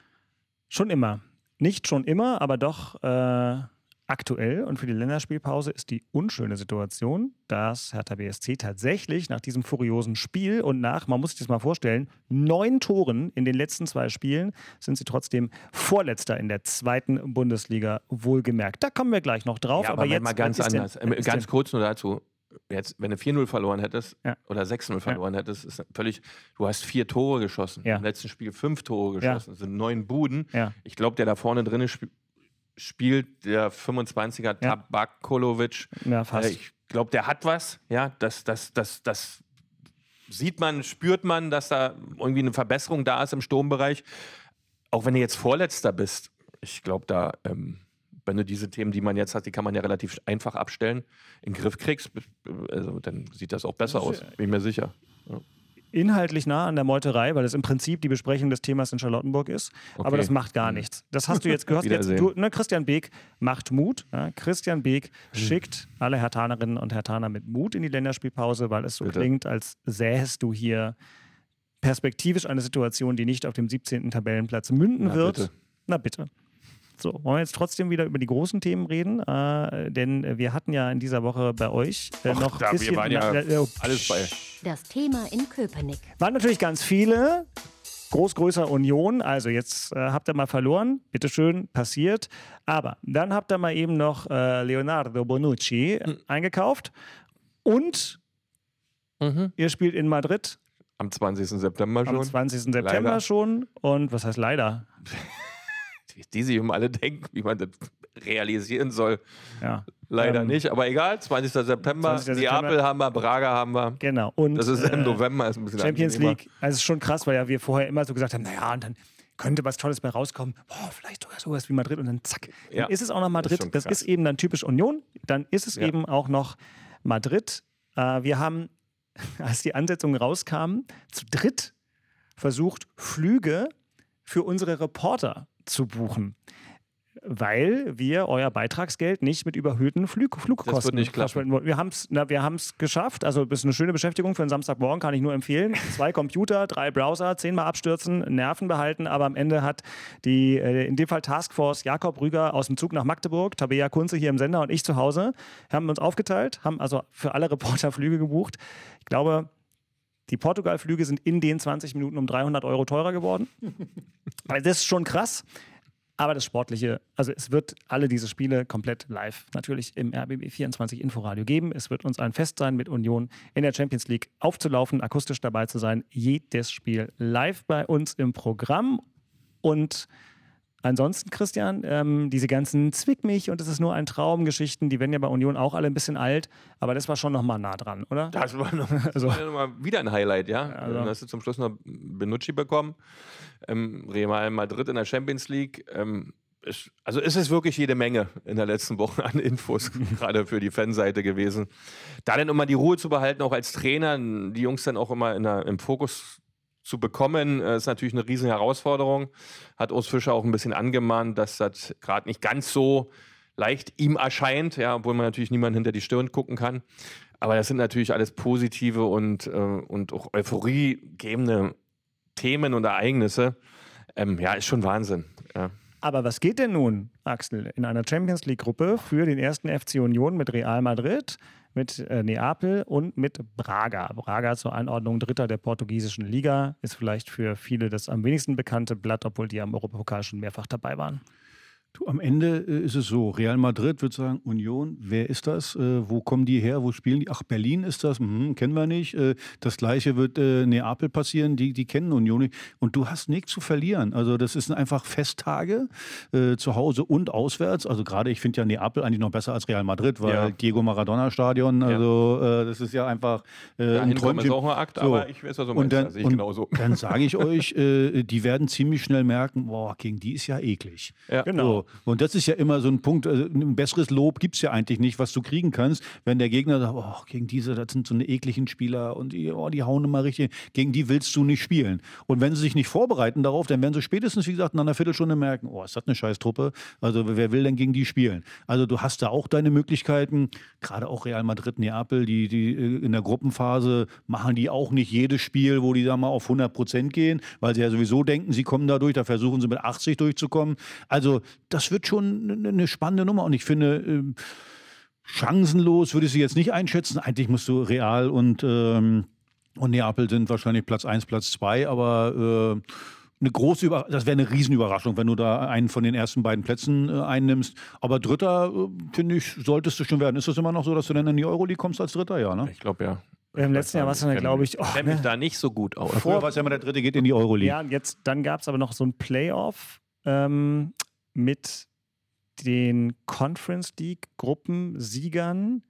Schon immer. Nicht schon immer, aber doch äh, aktuell. Und für die Länderspielpause ist die unschöne Situation, dass Hertha BSC tatsächlich nach diesem furiosen Spiel und nach, man muss sich das mal vorstellen, neun Toren in den letzten zwei Spielen sind sie trotzdem Vorletzter in der zweiten Bundesliga, wohlgemerkt. Da kommen wir gleich noch drauf. Ja, aber, aber, jetzt mal ganz ist denn- anders. Äh, ist ganz denn- kurz nur dazu. Jetzt, wenn du 4-0 verloren hättest Ja. oder 6-0 verloren hättest, ist völlig. Du hast vier Tore geschossen. Ja. Im letzten Spiel fünf Tore Ja. geschossen. Das sind neun Buden. Ja. Ich glaube, der da vorne drin sp spielt, der 25er Ja. Tabakolovic. Ja, fast. Äh, ich glaube, der hat was. Ja, das, das, das, das sieht man, spürt man, dass da irgendwie eine Verbesserung da ist im Sturmbereich. Auch wenn du jetzt Vorletzter bist, ich glaube, da, ähm, wenn du diese Themen, die man jetzt hat, die kann man ja relativ einfach abstellen, in den Griff kriegst, also, dann sieht das auch besser aus, bin ich mir sicher. Inhaltlich nah an der Meuterei, weil es im Prinzip die Besprechung des Themas in Charlottenburg ist. Aber Okay. das macht gar nichts. Das hast du jetzt gehört. jetzt, du, ne, Christian Beek macht Mut. Ja, Christian Beek schickt alle Hertanerinnen und Hertaner mit Mut in die Länderspielpause, weil es so Bitte. klingt, als sähest du hier perspektivisch eine Situation, die nicht auf dem 17. Tabellenplatz münden Na, wird. bitte. Na bitte. So, wollen wir jetzt trotzdem wieder über die großen Themen reden? Äh, denn wir hatten ja in dieser Woche bei euch äh, Och, noch da, wir bisschen, waren ja na, na, oh, alles bei. Das Thema in Köpenick. waren natürlich ganz viele. groß größer Union. Also jetzt äh, habt ihr mal verloren, bitteschön, passiert. Aber dann habt ihr mal eben noch äh, Leonardo Bonucci Hm. eingekauft und Mhm. ihr spielt in Madrid Am 20. September schon. am 20. September Leider. schon. Und was heißt leider? Die sich um alle denken, wie man das realisieren soll. Ja, Leider Ähm, nicht, aber egal. 20. September, 20. September. Neapel haben wir, Braga haben wir. genau. Und Das ist im äh, November, ist ein bisschen Champions angenehmer. League, also es ist schon krass, weil ja wir vorher immer so gesagt haben, naja, und dann könnte was Tolles bei rauskommen. Boah, vielleicht sogar sowas wie Madrid und dann zack. Dann Ja, ist es auch noch Madrid. schon das ist eben dann typisch Union. Dann ist es Ja. eben auch noch Madrid. Äh, wir haben, als die Ansetzungen rauskamen, zu dritt versucht, Flüge für unsere Reporter zu buchen. Weil wir euer Beitragsgeld nicht mit überhöhten Flug, Flugkosten verschwenden wollen. Wir haben es wir haben's geschafft. Also, das ist eine schöne Beschäftigung für einen Samstagmorgen, kann ich nur empfehlen. Zwei Computer, drei Browser, zehnmal abstürzen, Nerven behalten. Aber am Ende hat die, äh, in dem Fall Taskforce Jakob Rüger aus dem Zug nach Magdeburg, Tabea Kunze hier im Sender und ich zu Hause, haben uns aufgeteilt, haben also für alle Reporter Flüge gebucht. Ich glaube, die Portugal-Flüge sind in den 20 Minuten um 300 Euro teurer geworden. Also das ist schon krass. Aber das Sportliche, also es wird alle diese Spiele komplett live natürlich im RBB 24 Inforadio geben. Es wird uns ein Fest sein, mit Union in der Champions League aufzulaufen, akustisch dabei zu sein. Jedes Spiel live bei uns im Programm. Und ansonsten, Christian, ähm, diese ganzen Zwick mich und es ist nur ein Traum Geschichten, die werden ja bei Union auch alle ein bisschen alt. Aber das war schon nochmal nah dran, oder? Das war, noch, Also- war noch wieder ein Highlight, ja. Also- Dann hast du zum Schluss noch Benucci bekommen. Ähm, Real Madrid in der Champions League. Ähm, ist, also ist es wirklich jede Menge in der letzten Woche an Infos, gerade für die Fanseite gewesen. Da dann immer die Ruhe zu behalten, auch als Trainer, die Jungs dann auch immer in der, im Fokus zu bekommen, äh, ist natürlich eine riesen Herausforderung. Hat Urs Fischer auch ein bisschen angemahnt, dass das gerade nicht ganz so leicht ihm erscheint, ja, obwohl man natürlich niemand hinter die Stirn gucken kann. Aber das sind natürlich alles positive und, äh, und auch euphoriegebende Themen und Ereignisse. Ähm, ja, ist schon Wahnsinn. Ja. Aber was geht denn nun, Axel, in einer Champions League-Gruppe für den ersten FC Union mit Real Madrid, mit äh, Neapel und mit Braga? Braga zur Einordnung Dritter der portugiesischen Liga ist vielleicht für viele das am wenigsten bekannte Blatt, obwohl die am Europapokal schon mehrfach dabei waren. Du, am Ende äh, ist es so, Real Madrid wird sagen, Union, wer ist das? Äh, wo kommen die her? Wo spielen die? Ach, Berlin ist das? Hm, kennen wir nicht. Äh, das gleiche wird äh, Neapel passieren, die, die kennen Union nicht. Und du hast nichts zu verlieren. Also das sind einfach Festtage, äh, zu Hause und auswärts. Also gerade, ich finde ja Neapel eigentlich noch besser als Real Madrid, weil Ja. Diego Maradona Stadion, also äh, das ist ja einfach äh, ein Dahin kommen ist Träumchen. auch ein Akt, So. aber ich weiß, was du Und meinst. dann, das sehe ich und genauso. dann sage ich euch, äh, die werden ziemlich schnell merken, boah, gegen die ist ja eklig. Ja. Genau. So. Und das ist ja immer so ein Punkt, also ein besseres Lob gibt es ja eigentlich nicht, was du kriegen kannst, wenn der Gegner sagt, oh, gegen diese, das sind so eine ekligen Spieler und die, oh, die hauen immer richtig, gegen die willst du nicht spielen. Und wenn sie sich nicht vorbereiten darauf, dann werden sie spätestens, wie gesagt, nach einer Viertelstunde merken, oh, ist das eine scheiß Truppe, also wer will denn gegen die spielen? Also du hast da auch deine Möglichkeiten, gerade auch Real Madrid, Neapel, die, die äh, in der Gruppenphase machen die auch nicht jedes Spiel, wo die da mal auf 100 Prozent gehen, weil sie ja sowieso denken, sie kommen da durch, da versuchen sie mit 80 durchzukommen. Also das wird schon eine- spannende Nummer und ich finde, ähm, chancenlos würde ich sie jetzt nicht einschätzen. Eigentlich musst du Real und, ähm, und Neapel sind wahrscheinlich Platz 1, Platz 2, aber äh, eine große Über das wäre eine Riesenüberraschung, wenn du da einen von den ersten beiden Plätzen äh, einnimmst. Aber Dritter, äh, finde ich, solltest du schon werden. Ist das immer noch so, dass du dann in die Euroleague kommst als Dritter? Ja, ne? Ich glaube ja. Im letzten Jahr war es dann, glaube ich, oh, ne? da nicht so gut aus. Früher war es ja immer, der Dritte geht in die Euroleague. Ja, und jetzt, dann gab es aber noch so ein Playoff ähm, mit den Conference League Gruppensiegern.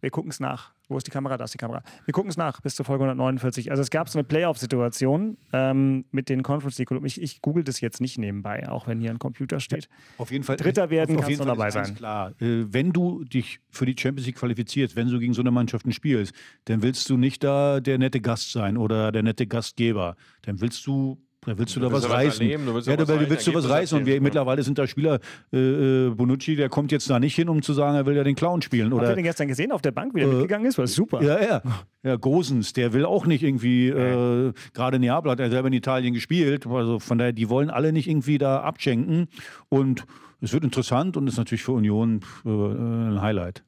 Wir gucken es nach. Wo ist die Kamera? Da ist die Kamera. Wir gucken es nach bis zur Folge 149. Also es gab so eine Playoff-Situation ähm, mit den Conference League Gruppen. Ich, ich google das jetzt nicht nebenbei, auch wenn hier ein Computer steht. Auf jeden Fall. Dritter werden auf, auf kannst jeden du Fall dabei sein. Klar, äh, wenn du dich für die Champions League qualifizierst, wenn du gegen so eine Mannschaften spielst, dann willst du nicht da der nette Gast sein oder der nette Gastgeber. Dann willst du da willst du, Du da willst was reißen. erleben, du willst ja, was willst, reißen, willst du was reißen. Und wir, ja. mittlerweile sind da Spieler, äh, äh, Bonucci, der kommt jetzt da nicht hin, um zu sagen, er will ja den Clown spielen. Habt ihr Oder den gestern gesehen auf der Bank, wie der mitgegangen ist? War super. ja, ja. Ja, Gosens, der will auch nicht irgendwie, äh, gerade Neapel hat er selber in Italien gespielt. Also von daher, die wollen alle nicht irgendwie da abschenken. Und es wird interessant und ist natürlich für Union äh, ein Highlight.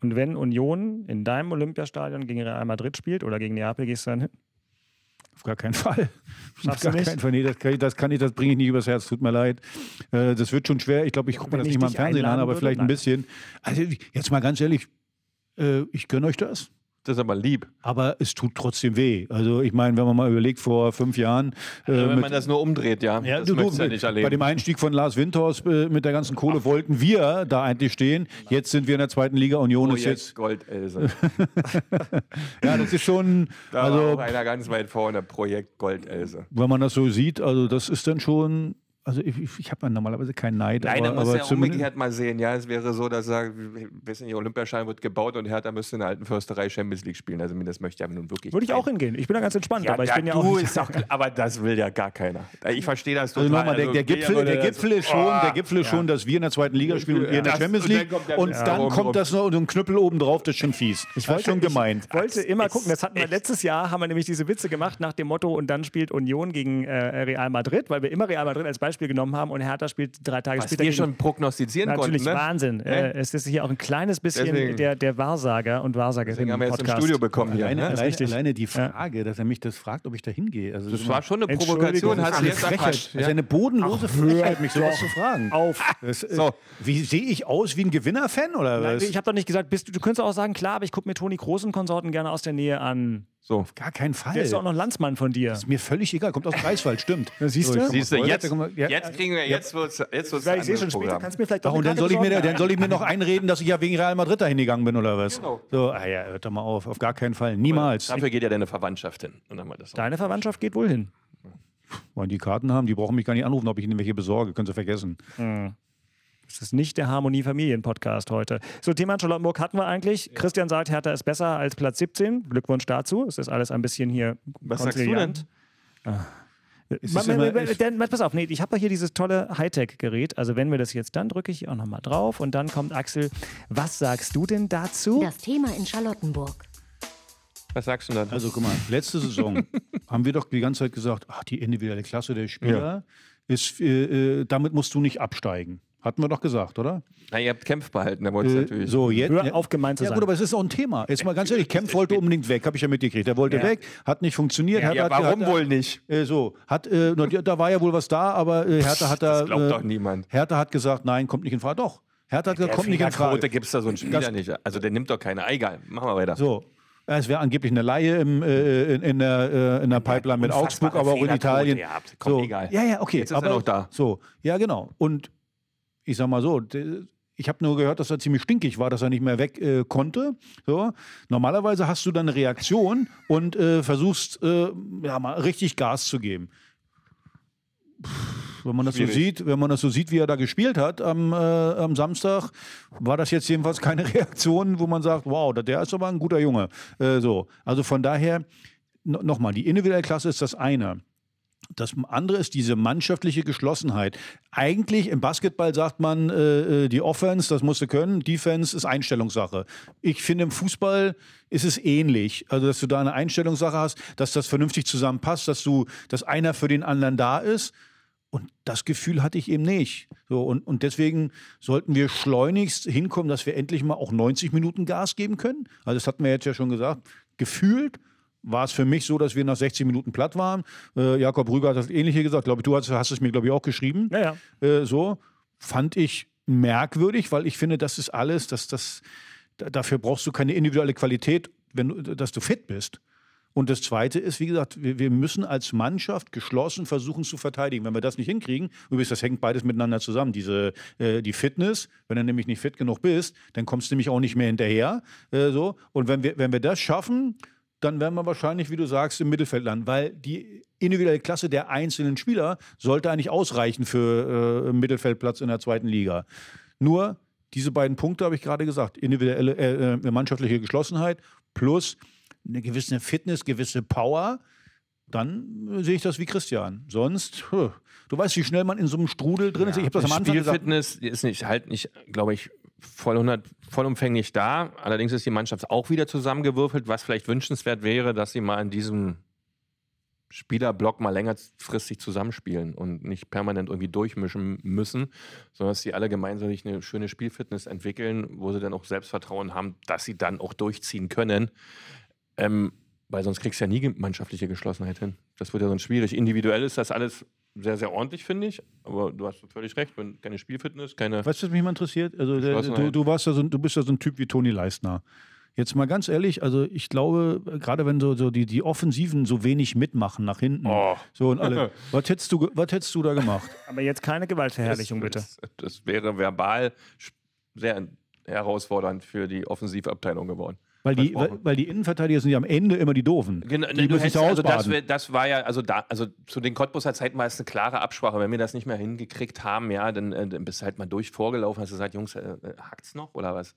Und wenn Union in deinem Olympiastadion gegen Real Madrid spielt oder gegen Neapel, gehst du dann hin? Auf gar keinen Fall. Schaffst Auf du gar nicht? keinen Fall. Nee, das kann ich, das, kann ich, das bringe ich nicht übers Herz. Tut mir leid. Äh, das wird schon schwer. Ich glaube, ich gucke mir das ich nicht mal im Fernsehen an, aber würde? vielleicht ein bisschen. Also jetzt mal ganz ehrlich, äh, ich gönne euch das. Das ist aber lieb. Aber es tut trotzdem weh. Also ich meine, wenn man mal überlegt, vor fünf Jahren äh, Also wenn mit- man das nur umdreht, ja. ja, das du, du, ja nicht bei erleben. dem Einstieg von Lars Windhorst äh, mit der ganzen Kohle wollten wir da eigentlich stehen. Jetzt sind wir in der zweiten Liga. Union ist Projekt jetzt. Goldelse. Ja, das ist schon. Da war Also auch einer ganz weit vorne, Projekt Goldelse. wenn man das so sieht, also das ist dann schon. Also ich, ich, habe ja normalerweise keinen Neid, Nein, da aber, muss aber ja umgekehrt mal sehen. Ja, es wäre so, dass er, wissen nicht, Olympiaschein wird gebaut und Hertha müsste in der alten Försterei Champions League spielen. Also das möchte ich aber nun wirklich. Würde ich auch hingehen. Ich bin da ganz entspannt, Ja, aber ich ja, bin ja auch. auch, aber das will ja gar keiner. Ich verstehe das Also total. nochmal, der, Also, der, Gipfel, wer der Gipfel ist schon, der Gipfel ist schon, dass wir in der zweiten Liga spielen und ihr in der Champions und dann League. Und dann kommt das noch und so ein Knüppel oben drauf, das ist schon fies. Ich ist schon gemeint. Ich wollte immer gucken, das hatten wir letztes Jahr, haben wir nämlich diese Witze gemacht nach dem Motto, und dann spielt Union gegen äh, Real Madrid, weil wir immer Real Madrid als Beispiel genommen haben und Hertha spielt drei Tage Was später. wir gegen- schon prognostizieren Natürlich konnten. Ne? Wahnsinn. Ne? Äh, es ist hier auch ein kleines bisschen Deswegen- der, der Wahrsager und Wahrsagerin Deswegen haben wir jetzt ein Podcast. Studio bekommen hier. Alleine, Ne? alleine, richtig. alleine die Frage, dass er mich das fragt, ob ich da hingehe. Also Das war schon eine Provokation, das hast ist du eine jetzt Frechheit. erfasst. Das ist eine bodenlose Frechheit, mich sowas zu fragen. Auf. Das, äh, So. Wie sehe ich aus wie ein Gewinnerfan oder Nein, was? ich habe doch nicht gesagt, bist du, du könntest auch sagen, klar, aber ich gucke mir Toni und Konsorten gerne aus der Nähe an. So. Gar keinen Fall. Der ist doch auch noch Landsmann von dir. ist mir völlig egal. Kommt aus Greifswald, stimmt. Ja, siehst So, du? Siehst du, jetzt, da ja, jetzt kriegen wir, jetzt wird's, jetzt wird's ein ich sehe schon später, kannst du mir vielleicht doch Ach, und dann soll, ich mir, dann soll ich mir noch einreden, dass ich ja wegen Real Madrid dahin gegangen bin oder was? Genau. So, ah ja, hört doch mal auf. Auf gar keinen Fall. Niemals. Dafür geht ja deine Verwandtschaft hin. Das. Deine Verwandtschaft geht wohl hin. Wollen die Karten haben, die brauchen mich gar nicht anrufen, ob ich ihnen welche besorge. Können sie vergessen. Das ist nicht der Harmonie-Familien-Podcast heute. So, Thema Charlottenburg hatten wir eigentlich. Christian sagt, Hertha ist besser als Platz 17. Glückwunsch dazu. Es ist alles ein bisschen hier Was sagst du. Es Ma- ma- ma- Dann, pass auf, nee, ich habe hier dieses tolle Hightech-Gerät. Also wenn wir das jetzt, dann drücke ich auch nochmal drauf und dann kommt Axel. Was sagst du denn dazu? Das Thema in Charlottenburg. Was sagst du denn? Also guck mal, letzte Saison haben wir doch die ganze Zeit gesagt, ach, die individuelle Klasse der Spieler, ist, äh, äh, damit musst du nicht absteigen. Hatten wir doch gesagt, oder? Na, ihr habt Kämpf behalten, da wollt ihr Äh, natürlich. so, jetzt, Hör auf, gemein zu ja, sein. gut, aber es ist auch ein Thema. Jetzt mal ganz ehrlich, Kempf wollte unbedingt weg, habe ich ja mitgekriegt. Er wollte Ja. weg, hat nicht funktioniert. ja, Hertha ja, hat- warum hat, wohl nicht? Äh, so, hat, äh, na, da war ja wohl was da, aber äh, Hertha hat da. Das glaubt äh, doch niemand. Hertha hat gesagt, nein, kommt nicht in Frage. Doch. Hertha hat gesagt, kommt nicht in Frage. Quote gibt es da so einen Spieler Das- nicht. Also der nimmt doch keine. Egal, machen wir weiter. So. Es wäre angeblich eine Laie im, äh, in, in, der, äh, in der Pipeline mit unfassbare Augsburg, aber auch in Italien. gehabt. Komm, so. egal. Ja, ja, okay. Jetzt ist er aber, noch da. So, ja, genau. Und ich sag mal so, ich habe nur gehört, dass er ziemlich stinkig war, dass er nicht mehr weg äh, konnte. So. Normalerweise hast du dann eine Reaktion und äh, versuchst, äh, ja, mal richtig Gas zu geben. Pff, Wenn man das so Schwierig. sieht, wenn man das so sieht, wie er da gespielt hat am, äh, am Samstag, war das jetzt jedenfalls keine Reaktion, wo man sagt, wow, der ist aber ein guter Junge. Äh, so, also von daher no, nochmal, die individuelle Klasse ist das eine. Das andere ist diese mannschaftliche Geschlossenheit. Eigentlich im Basketball sagt man, äh, äh, die Offense, das musst du können, Defense ist Einstellungssache. Ich finde, im Fußball ist es ähnlich. Also, dass du da eine Einstellungssache hast, dass das vernünftig zusammenpasst, dass du, dass einer für den anderen da ist. Und das Gefühl hatte ich eben nicht. So, und, und deswegen sollten wir schleunigst hinkommen, dass wir endlich mal auch 90 Minuten Gas geben können. Also, das hatten wir jetzt ja schon gesagt. Gefühlt war es für mich so, dass wir nach 60 Minuten platt waren. Äh, Jakob Rüger hat das Ähnliche gesagt. Glaube du hast, hast es mir, glaube ich, auch geschrieben. Ja, ja. Äh, so fand ich merkwürdig, weil ich finde, das ist alles, dass das, da- dafür brauchst du keine individuelle Qualität, wenn dass du fit bist. Und das Zweite ist, wie gesagt, wir, wir müssen als Mannschaft geschlossen versuchen zu verteidigen. Wenn wir das nicht hinkriegen, übrigens, das hängt beides miteinander zusammen. Diese, äh, die Fitness, wenn du nämlich nicht fit genug bist, dann kommst du nämlich auch nicht mehr hinterher. Äh, so. Und wenn wir, wenn wir das schaffen, dann werden wir wahrscheinlich, wie du sagst, im Mittelfeld landen, weil die individuelle Klasse der einzelnen Spieler sollte eigentlich ausreichen für äh, einen Mittelfeldplatz in der zweiten Liga. Nur diese beiden Punkte habe ich gerade gesagt: individuelle, äh, äh, mannschaftliche Geschlossenheit plus eine gewisse Fitness, gewisse Power. Dann äh, sehe ich das wie Christian. Sonst, du weißt, wie schnell man in so einem Strudel drin ist. Ich habe das am Anfang gesagt. Spielfitness ist nicht, halt nicht, glaube ich, voll 100, vollumfänglich da. Allerdings ist die Mannschaft auch wieder zusammengewürfelt, was vielleicht wünschenswert wäre, dass sie mal in diesem Spielerblock mal längerfristig zusammenspielen und nicht permanent irgendwie durchmischen müssen, sondern dass sie alle gemeinsam eine schöne Spielfitness entwickeln, wo sie dann auch Selbstvertrauen haben, dass sie dann auch durchziehen können. Ähm, weil sonst kriegst du ja nie mannschaftliche Geschlossenheit hin. Das wird ja sonst schwierig. Individuell ist das alles sehr, sehr ordentlich, finde ich. Aber du hast völlig recht, wenn keine Spielfitness, keine. Weißt du, was mich mal interessiert? Also, der, du, du, warst ja so, du bist ja so ein Typ wie Toni Leistner. Jetzt mal ganz ehrlich, also ich glaube, gerade wenn so, so die, die Offensiven so wenig mitmachen nach hinten, Oh. so und alle, was hättest du, was hättest du da gemacht? Aber jetzt keine Gewaltverherrlichung, bitte. Das, das wäre verbal sehr herausfordernd für die Offensivabteilung geworden. Weil die, weil, die Innenverteidiger sind ja am Ende immer die Doofen. Genau, die du müssen sich hättest, also das, das war ja, also da, also zu den Cottbuser Zeiten war es eine klare Absprache. Wenn wir das nicht mehr hingekriegt haben, ja, dann, äh, dann bist du halt mal durch vorgelaufen, hast gesagt, Jungs, äh, äh, hackt's noch oder was?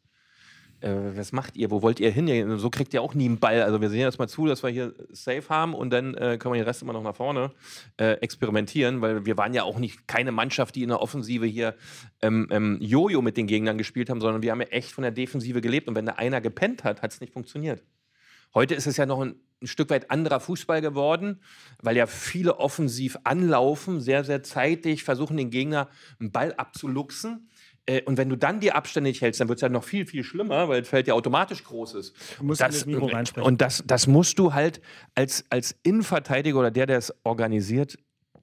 Äh, was macht ihr? Wo wollt ihr hin? So kriegt ihr auch nie einen Ball. Also wir sehen das mal zu, dass wir hier safe haben und dann äh, können wir den Rest immer noch nach vorne äh, experimentieren, weil wir waren ja auch nicht keine Mannschaft, die in der Offensive hier ähm, ähm, Jojo mit den Gegnern gespielt haben, sondern wir haben ja echt von der Defensive gelebt und wenn da einer gepennt hat, hat es nicht funktioniert. Heute ist es ja noch ein, ein Stück weit anderer Fußball geworden, weil ja viele offensiv anlaufen, sehr, sehr zeitig versuchen, den Gegner einen Ball abzuluxen. Äh, Und wenn du dann die Abstände nicht hältst, dann wird es ja noch viel, viel schlimmer, weil das Feld ja automatisch groß ist. Du musst Und in das Mikro reinsprechen. und das, das musst du halt als, als Innenverteidiger oder der, der es organisiert,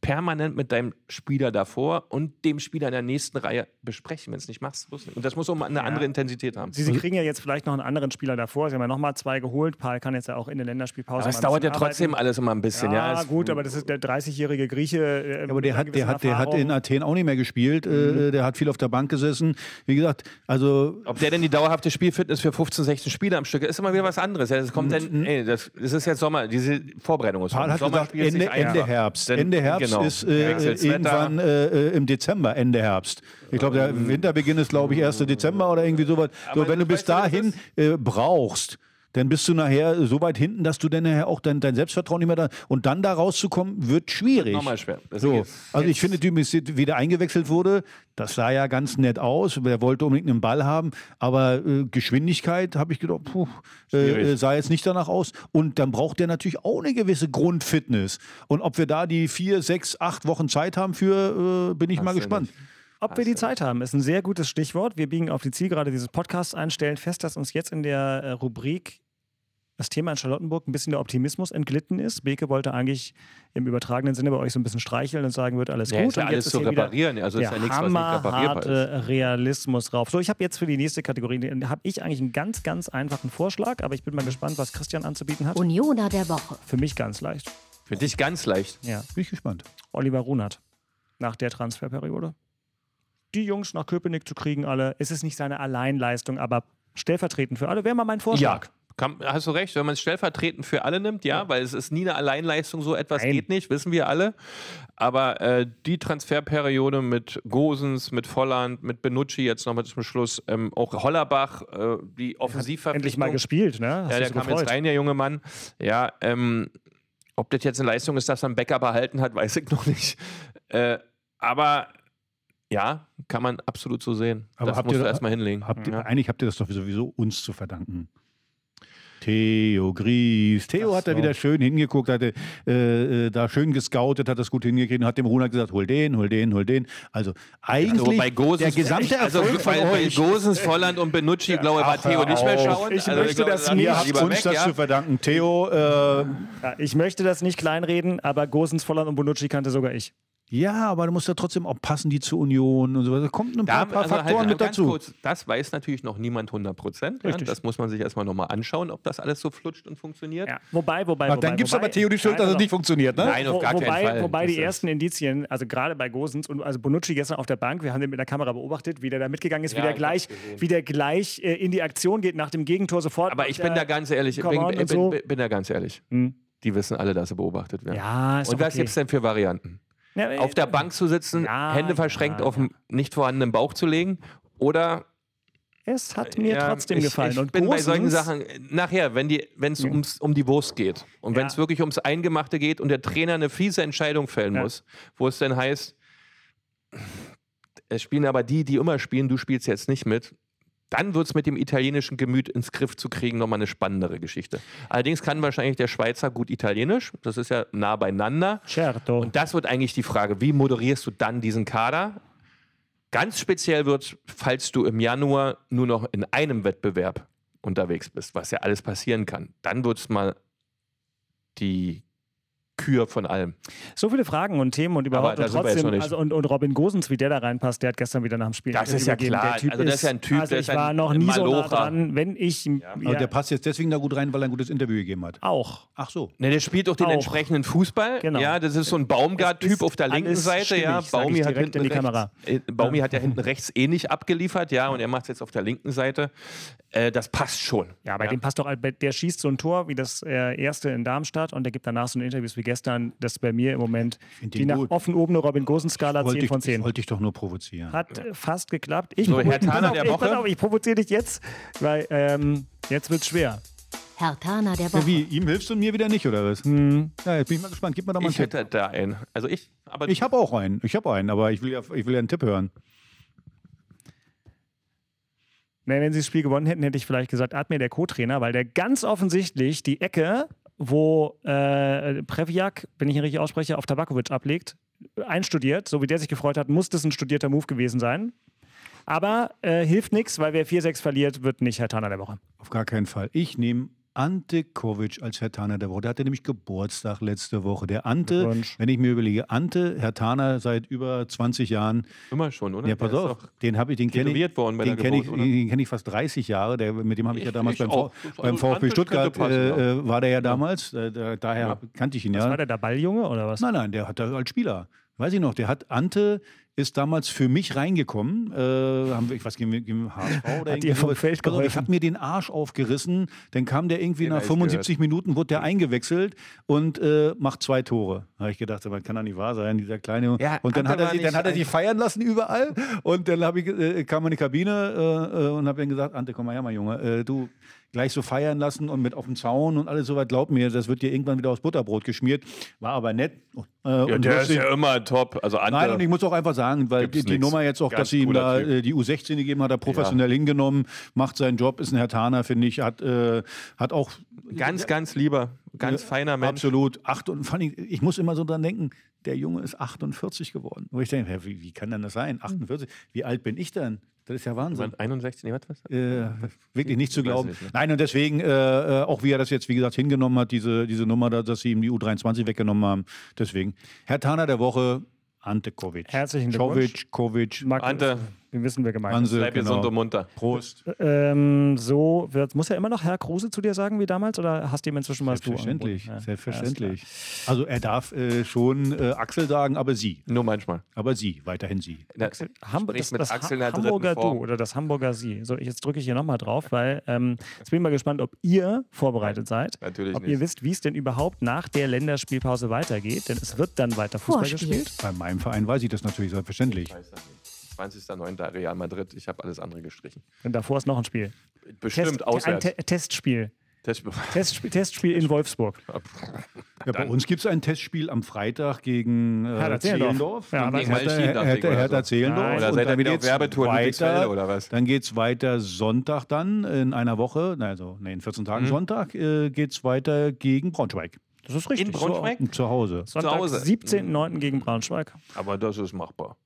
permanent mit deinem Spieler davor und dem Spieler in der nächsten Reihe besprechen. Wenn es nicht machst, und das muss auch eine andere Intensität haben. Sie, Sie kriegen ja jetzt vielleicht noch einen anderen Spieler davor. Sie haben ja nochmal zwei geholt. Paul kann jetzt ja auch in der Länderspielpause. Aber es dauert ja trotzdem arbeiten. alles immer ein bisschen. Ja, Ja, gut, aber das ist der 30-jährige Grieche. äh, Ja, aber der hat, der, hat, der hat in Athen auch nicht mehr gespielt. Mhm. Äh, der hat viel auf der Bank gesessen. Wie gesagt, also Ob der denn die dauerhafte Spielfitness für 15, 16 Spiele am Stück ist immer wieder was anderes. Ja, das kommt dann, ey, das, das ist jetzt Sommer, diese Vorbereitung ist Paul hat Sommer gesagt, Ende. Ende Herbst. Dann- Ende Herbst genau. Ist äh, irgendwann Wetter. äh, im Dezember, Ende Herbst. Ich glaube, der Winterbeginn ist, glaube ich, 1. Dezember oder irgendwie sowas. So, wenn du bis dahin äh, brauchst, dann bist du nachher so weit hinten, dass du dann nachher auch dein, dein Selbstvertrauen nicht mehr da. Und dann da rauszukommen, wird schwierig. Nochmal schwer. Das So, also ich finde, die wie der eingewechselt wurde, das sah ja ganz nett aus. Wer wollte unbedingt einen Ball haben, aber äh, Geschwindigkeit habe ich gedacht, puh, äh, äh, sah jetzt nicht danach aus. Und dann braucht der natürlich auch eine gewisse Grundfitness. Und ob wir da die vier, sechs, acht Wochen Zeit haben für, äh, bin ich mal du gespannt. nicht. Ob wir die Zeit haben, ist ein sehr gutes Stichwort. Wir biegen auf die Zielgerade dieses Podcasts ein, stellen fest, dass uns jetzt in der äh, Rubrik das Thema in Charlottenburg ein bisschen der Optimismus entglitten ist. Beke wollte eigentlich im übertragenen Sinne bei euch so ein bisschen streicheln und sagen, wird alles Ja, gut. ist ja und alles jetzt zu hier wieder reparieren. Also ist der ja nichts, was nicht reparierbar hammerharte Realismus drauf. So, ich habe jetzt für die nächste Kategorie, habe ich eigentlich einen ganz, ganz einfachen Vorschlag, aber ich bin mal gespannt, was Christian anzubieten hat. Unioner der Woche. Für mich ganz leicht. Für dich ganz leicht. Ja, Bin ich gespannt. Oliver Runert nach der Transferperiode. Die Jungs nach Köpenick zu kriegen, alle. Es ist nicht seine Alleinleistung, aber stellvertretend für alle wäre mal mein Vorschlag. Kann, hast du recht, wenn man es stellvertretend für alle nimmt, ja, weil es ist nie eine Alleinleistung, so etwas Nein. geht nicht, wissen wir alle. Aber äh, die Transferperiode mit Gosens, mit Volland, mit Benucci jetzt nochmal zum Schluss, ähm, auch Hollerbach, äh, die Offensivverpflichtung. Endlich mal gespielt, ne? Hast Ja, der so kam gefreut. jetzt rein, der junge Mann. Ja, ähm, ob das jetzt eine Leistung ist, dass er einen Backup erhalten hat, weiß ich noch nicht. Äh, aber ja, kann man absolut so sehen. Aber das habt musst ihr- du erstmal hinlegen. Habt ihr, ja. Eigentlich habt ihr das doch sowieso uns zu verdanken. Theo Gries. Theo hat da wieder schön hingeguckt, hatte äh, äh, da schön gescoutet, hat das gut hingekriegt und hat dem Runert gesagt, hol den, hol den, hol den. Also eigentlich Also bei Gosens, der gesamte also Erfolg bei, von bei euch. Gosens, Volland und Benucci, glaube ich, war Theo nicht mehr schauen. Ich Also möchte glaube, das Ihr lieber habt uns weg, das ja. zu verdanken. Theo, äh, Ja, ich möchte das nicht kleinreden, aber Gosens, Volland und Bonucci kannte sogar ich. Ja, aber du musst ja trotzdem auch passen, die zur Union und so weiter. Da kommt ein Da, paar, paar also Faktoren halt mit dazu. Kurz, das weiß natürlich noch niemand 100 Prozent. Ja, das muss man sich erstmal nochmal anschauen, ob das alles so flutscht und funktioniert. Ja. Wobei, wobei, wobei. dann du wobei, aber Theo die Schuld, dass es nicht funktioniert, ne? Nein, auf Wo- gar wobei, keinen Fall. Wobei die Das ersten Indizien, also gerade bei Gosens und also Bonucci gestern auf der Bank, wir haben den mit der Kamera beobachtet, wie der da mitgegangen ist, wie Ja, der ich gleich, wie der gleich äh, in die Aktion geht nach dem Gegentor sofort. Aber ich bin da ganz ehrlich, bin, on bin, so. bin, bin da ganz ehrlich. Hm. Die wissen alle, dass sie beobachtet werden. Ja, ist Und doch was okay. gibt es denn für Varianten? Ja, äh, Auf der Bank zu sitzen, Ja, Hände verschränkt ja, auf dem nicht vorhandenen Bauch zu legen oder Es hat mir Ja, trotzdem ich, gefallen. Ich und bin bei solchen Sachen äh, nachher, wenn es ums um die Wurst geht und wenn es Ja. wirklich ums Eingemachte geht und der Trainer eine fiese Entscheidung fällen Ja. muss, wo es dann heißt, es spielen aber die, die immer spielen, du spielst jetzt nicht mit. Dann wird es mit dem italienischen Gemüt ins Griff zu kriegen nochmal eine spannendere Geschichte. Allerdings kann wahrscheinlich der Schweizer gut Italienisch. Das ist ja nah beieinander. Certo. Und das wird eigentlich die Frage, wie moderierst du dann diesen Kader? Ganz speziell wird, falls du im Januar nur noch in einem Wettbewerb unterwegs bist, was ja alles passieren kann. Dann wird es mal die Kür von allem. So viele Fragen und Themen und überhaupt da und trotzdem, also und, und Robin Gosens, wie der da reinpasst, der hat gestern wieder nach dem Spiel Das ist ja Interview klar. gegeben. Der typ Also das ist ja ein Typ, also der ich ist ein war noch nie so nah dran, wenn ich Aber ja, der passt jetzt deswegen da gut rein, weil er ein gutes Interview gegeben hat. auch. Ach so. Ne, der spielt doch den Auch. entsprechenden Fußball. Genau. Ja, das ist so ein Baumgart-Typ auf der linken Seite. ja, stimmig, Baumi hat direkt hinten in die rechts, Kamera. Äh, Baumi hat ja hinten rechts eh nicht abgeliefert, ja, und er macht es jetzt auf der linken Seite. Äh, das passt schon. Ja, bei dem passt doch, der schießt so ein Tor wie das äh, erste in Darmstadt und der gibt danach so ein Interviews wie gestern. Das ist bei mir im Moment die nach gut. offen oben eine Robin Gosens-Skala 10 Wollte ich, von ich 10. wollte dich doch nur provozieren. Hat äh, fast geklappt. Ich, So, Herr pass der auf, ich, Woche. auf, ich provoziere dich jetzt, weil ähm, jetzt wird's schwer. Herr Tana der Ja, Woche. wie, ihm hilfst du und mir wieder nicht, oder was? Ja, jetzt bin ich mal gespannt. Gib mir doch mal einen Ich Tipp. hätte da einen. Also ich, aber Ich habe auch einen. Ich habe einen, aber ich will ja, ich will ja einen Tipp hören. Wenn sie das Spiel gewonnen hätten, hätte ich vielleicht gesagt, Admir der Co-Trainer, weil der ganz offensichtlich die Ecke, wo äh, Previak, wenn ich ihn richtig ausspreche, auf Tabakovic ablegt, einstudiert. So wie der sich gefreut hat, muss das ein studierter Move gewesen sein. Aber äh, hilft nichts, weil wer 4-6 verliert, wird nicht Herr Tanner der Woche. Auf gar keinen Fall. Ich nehme Ante Kovic als Herr Taner der Woche. Der hatte nämlich Geburtstag letzte Woche. Der Ante, wenn ich mir überlege, Ante, Herr Taner seit über 20 Jahren. immer schon, oder? Ja, pass Der ist auf, den habe ich, den kenne ich, den kenne ich, den kenn ich fast 30 Jahre. Der, mit dem habe ich, ja Ich- damals ich beim, auch. beim Also VfB Ante Stuttgart äh, war der ja damals. Äh, da, daher Ja. kannte ich ihn Was ja. war der, der Balljunge oder was? Nein, nein, der hat da als Spieler. Weiß ich noch, der hat Ante ist damals für mich reingekommen. Äh, haben wir, ich weiß gegen, gegen HSV oder Hat irgendwie vom. Feld Ich habe mir den Arsch aufgerissen. Dann kam der irgendwie Den nach hab ich 75 Minuten, wurde der eingewechselt und äh, macht zwei Tore. Da habe ich gedacht, das kann doch nicht wahr sein, dieser kleine. Ja, und dann hat, er sie, dann hat er die feiern lassen überall. Und dann ich, äh, kam er in die Kabine äh, äh, und habe dann gesagt, Ante, komm mal her, mal Junge, äh, du gleich so feiern lassen und mit auf dem Zaun und alles so weit. Glaub mir, das wird dir irgendwann wieder aus Butterbrot geschmiert. War aber nett. Äh, Ja, und der ist ja immer top. Also Nein, und ich muss auch einfach sagen, weil die, die. Nummer jetzt auch, Ganz dass sie ihm da Typ. äh, die U16 gegeben hat, hat er professionell hingenommen, macht seinen Job, ist ein Herr Taner, finde ich, hat, äh, hat auch ganz, ganz lieber, ganz feiner Mensch. absolut acht und vor allem, ich muss immer so dran denken, der Junge ist 48 geworden. Wo ich denke, wie, wie kann denn das sein? 48? Wie alt bin ich denn? Das ist ja Wahnsinn. 61, nee, was? was? Äh, wirklich nicht zu glauben. nicht, ne? Nein, und deswegen, äh, äh, auch wie er das jetzt, wie gesagt, hingenommen hat, diese, diese Nummer, da, dass sie ihm die U23 weggenommen haben. Deswegen, Herr Taner der Woche, Ante Kovic. Herzlichen Glückwunsch. Kovic, Mag- Ante, Wir wissen, wer gemeint ist. Hanse, bleib gesund genau. und munter. Prost. Ähm, so wird, muss er immer noch Herr Kruse zu dir sagen wie damals oder hast du ihm inzwischen mal das Du Selbstverständlich? Ja, selbstverständlich. Also er darf äh, schon äh, Axel sagen, aber sie. Nur manchmal. Aber sie, weiterhin sie. Na, Hamburg, das, mit das Axel Ha- Hamburger Du oder das Hamburger Sie. So, jetzt drücke ich hier nochmal drauf, weil ähm, jetzt bin ich mal gespannt, ob ihr vorbereitet seid. Natürlich ob nicht. ihr wisst, wie es denn überhaupt nach der Länderspielpause weitergeht, denn es wird dann weiter Fußball Vorspiel. gespielt. Bei meinem Verein weiß ich das natürlich selbstverständlich. Ich weiß das nicht. 20.09. Real Madrid. Ich habe alles andere gestrichen. Und davor ist noch ein Spiel. Bestimmt Test, ein auswärts. Te Testspiel. Das- Testspiel. Testspiel in Wolfsburg. Ja, bei uns gibt es ein Testspiel am Freitag gegen äh, Hertha Zehlendorf. Ja, Gegen Hertha. Zehlendorf. Nein. Oder seid ihr wieder auf Werbetour in Ludwigsfelde oder was? Dann geht es weiter Sonntag dann, in einer Woche, also nee, in 14 Mhm. Tagen Sonntag, äh, geht es weiter gegen Braunschweig. Das ist richtig. In Braunschweig? Zu, zu Hause. Sonntag, Hause. 17.09. gegen Braunschweig. Aber das ist machbar.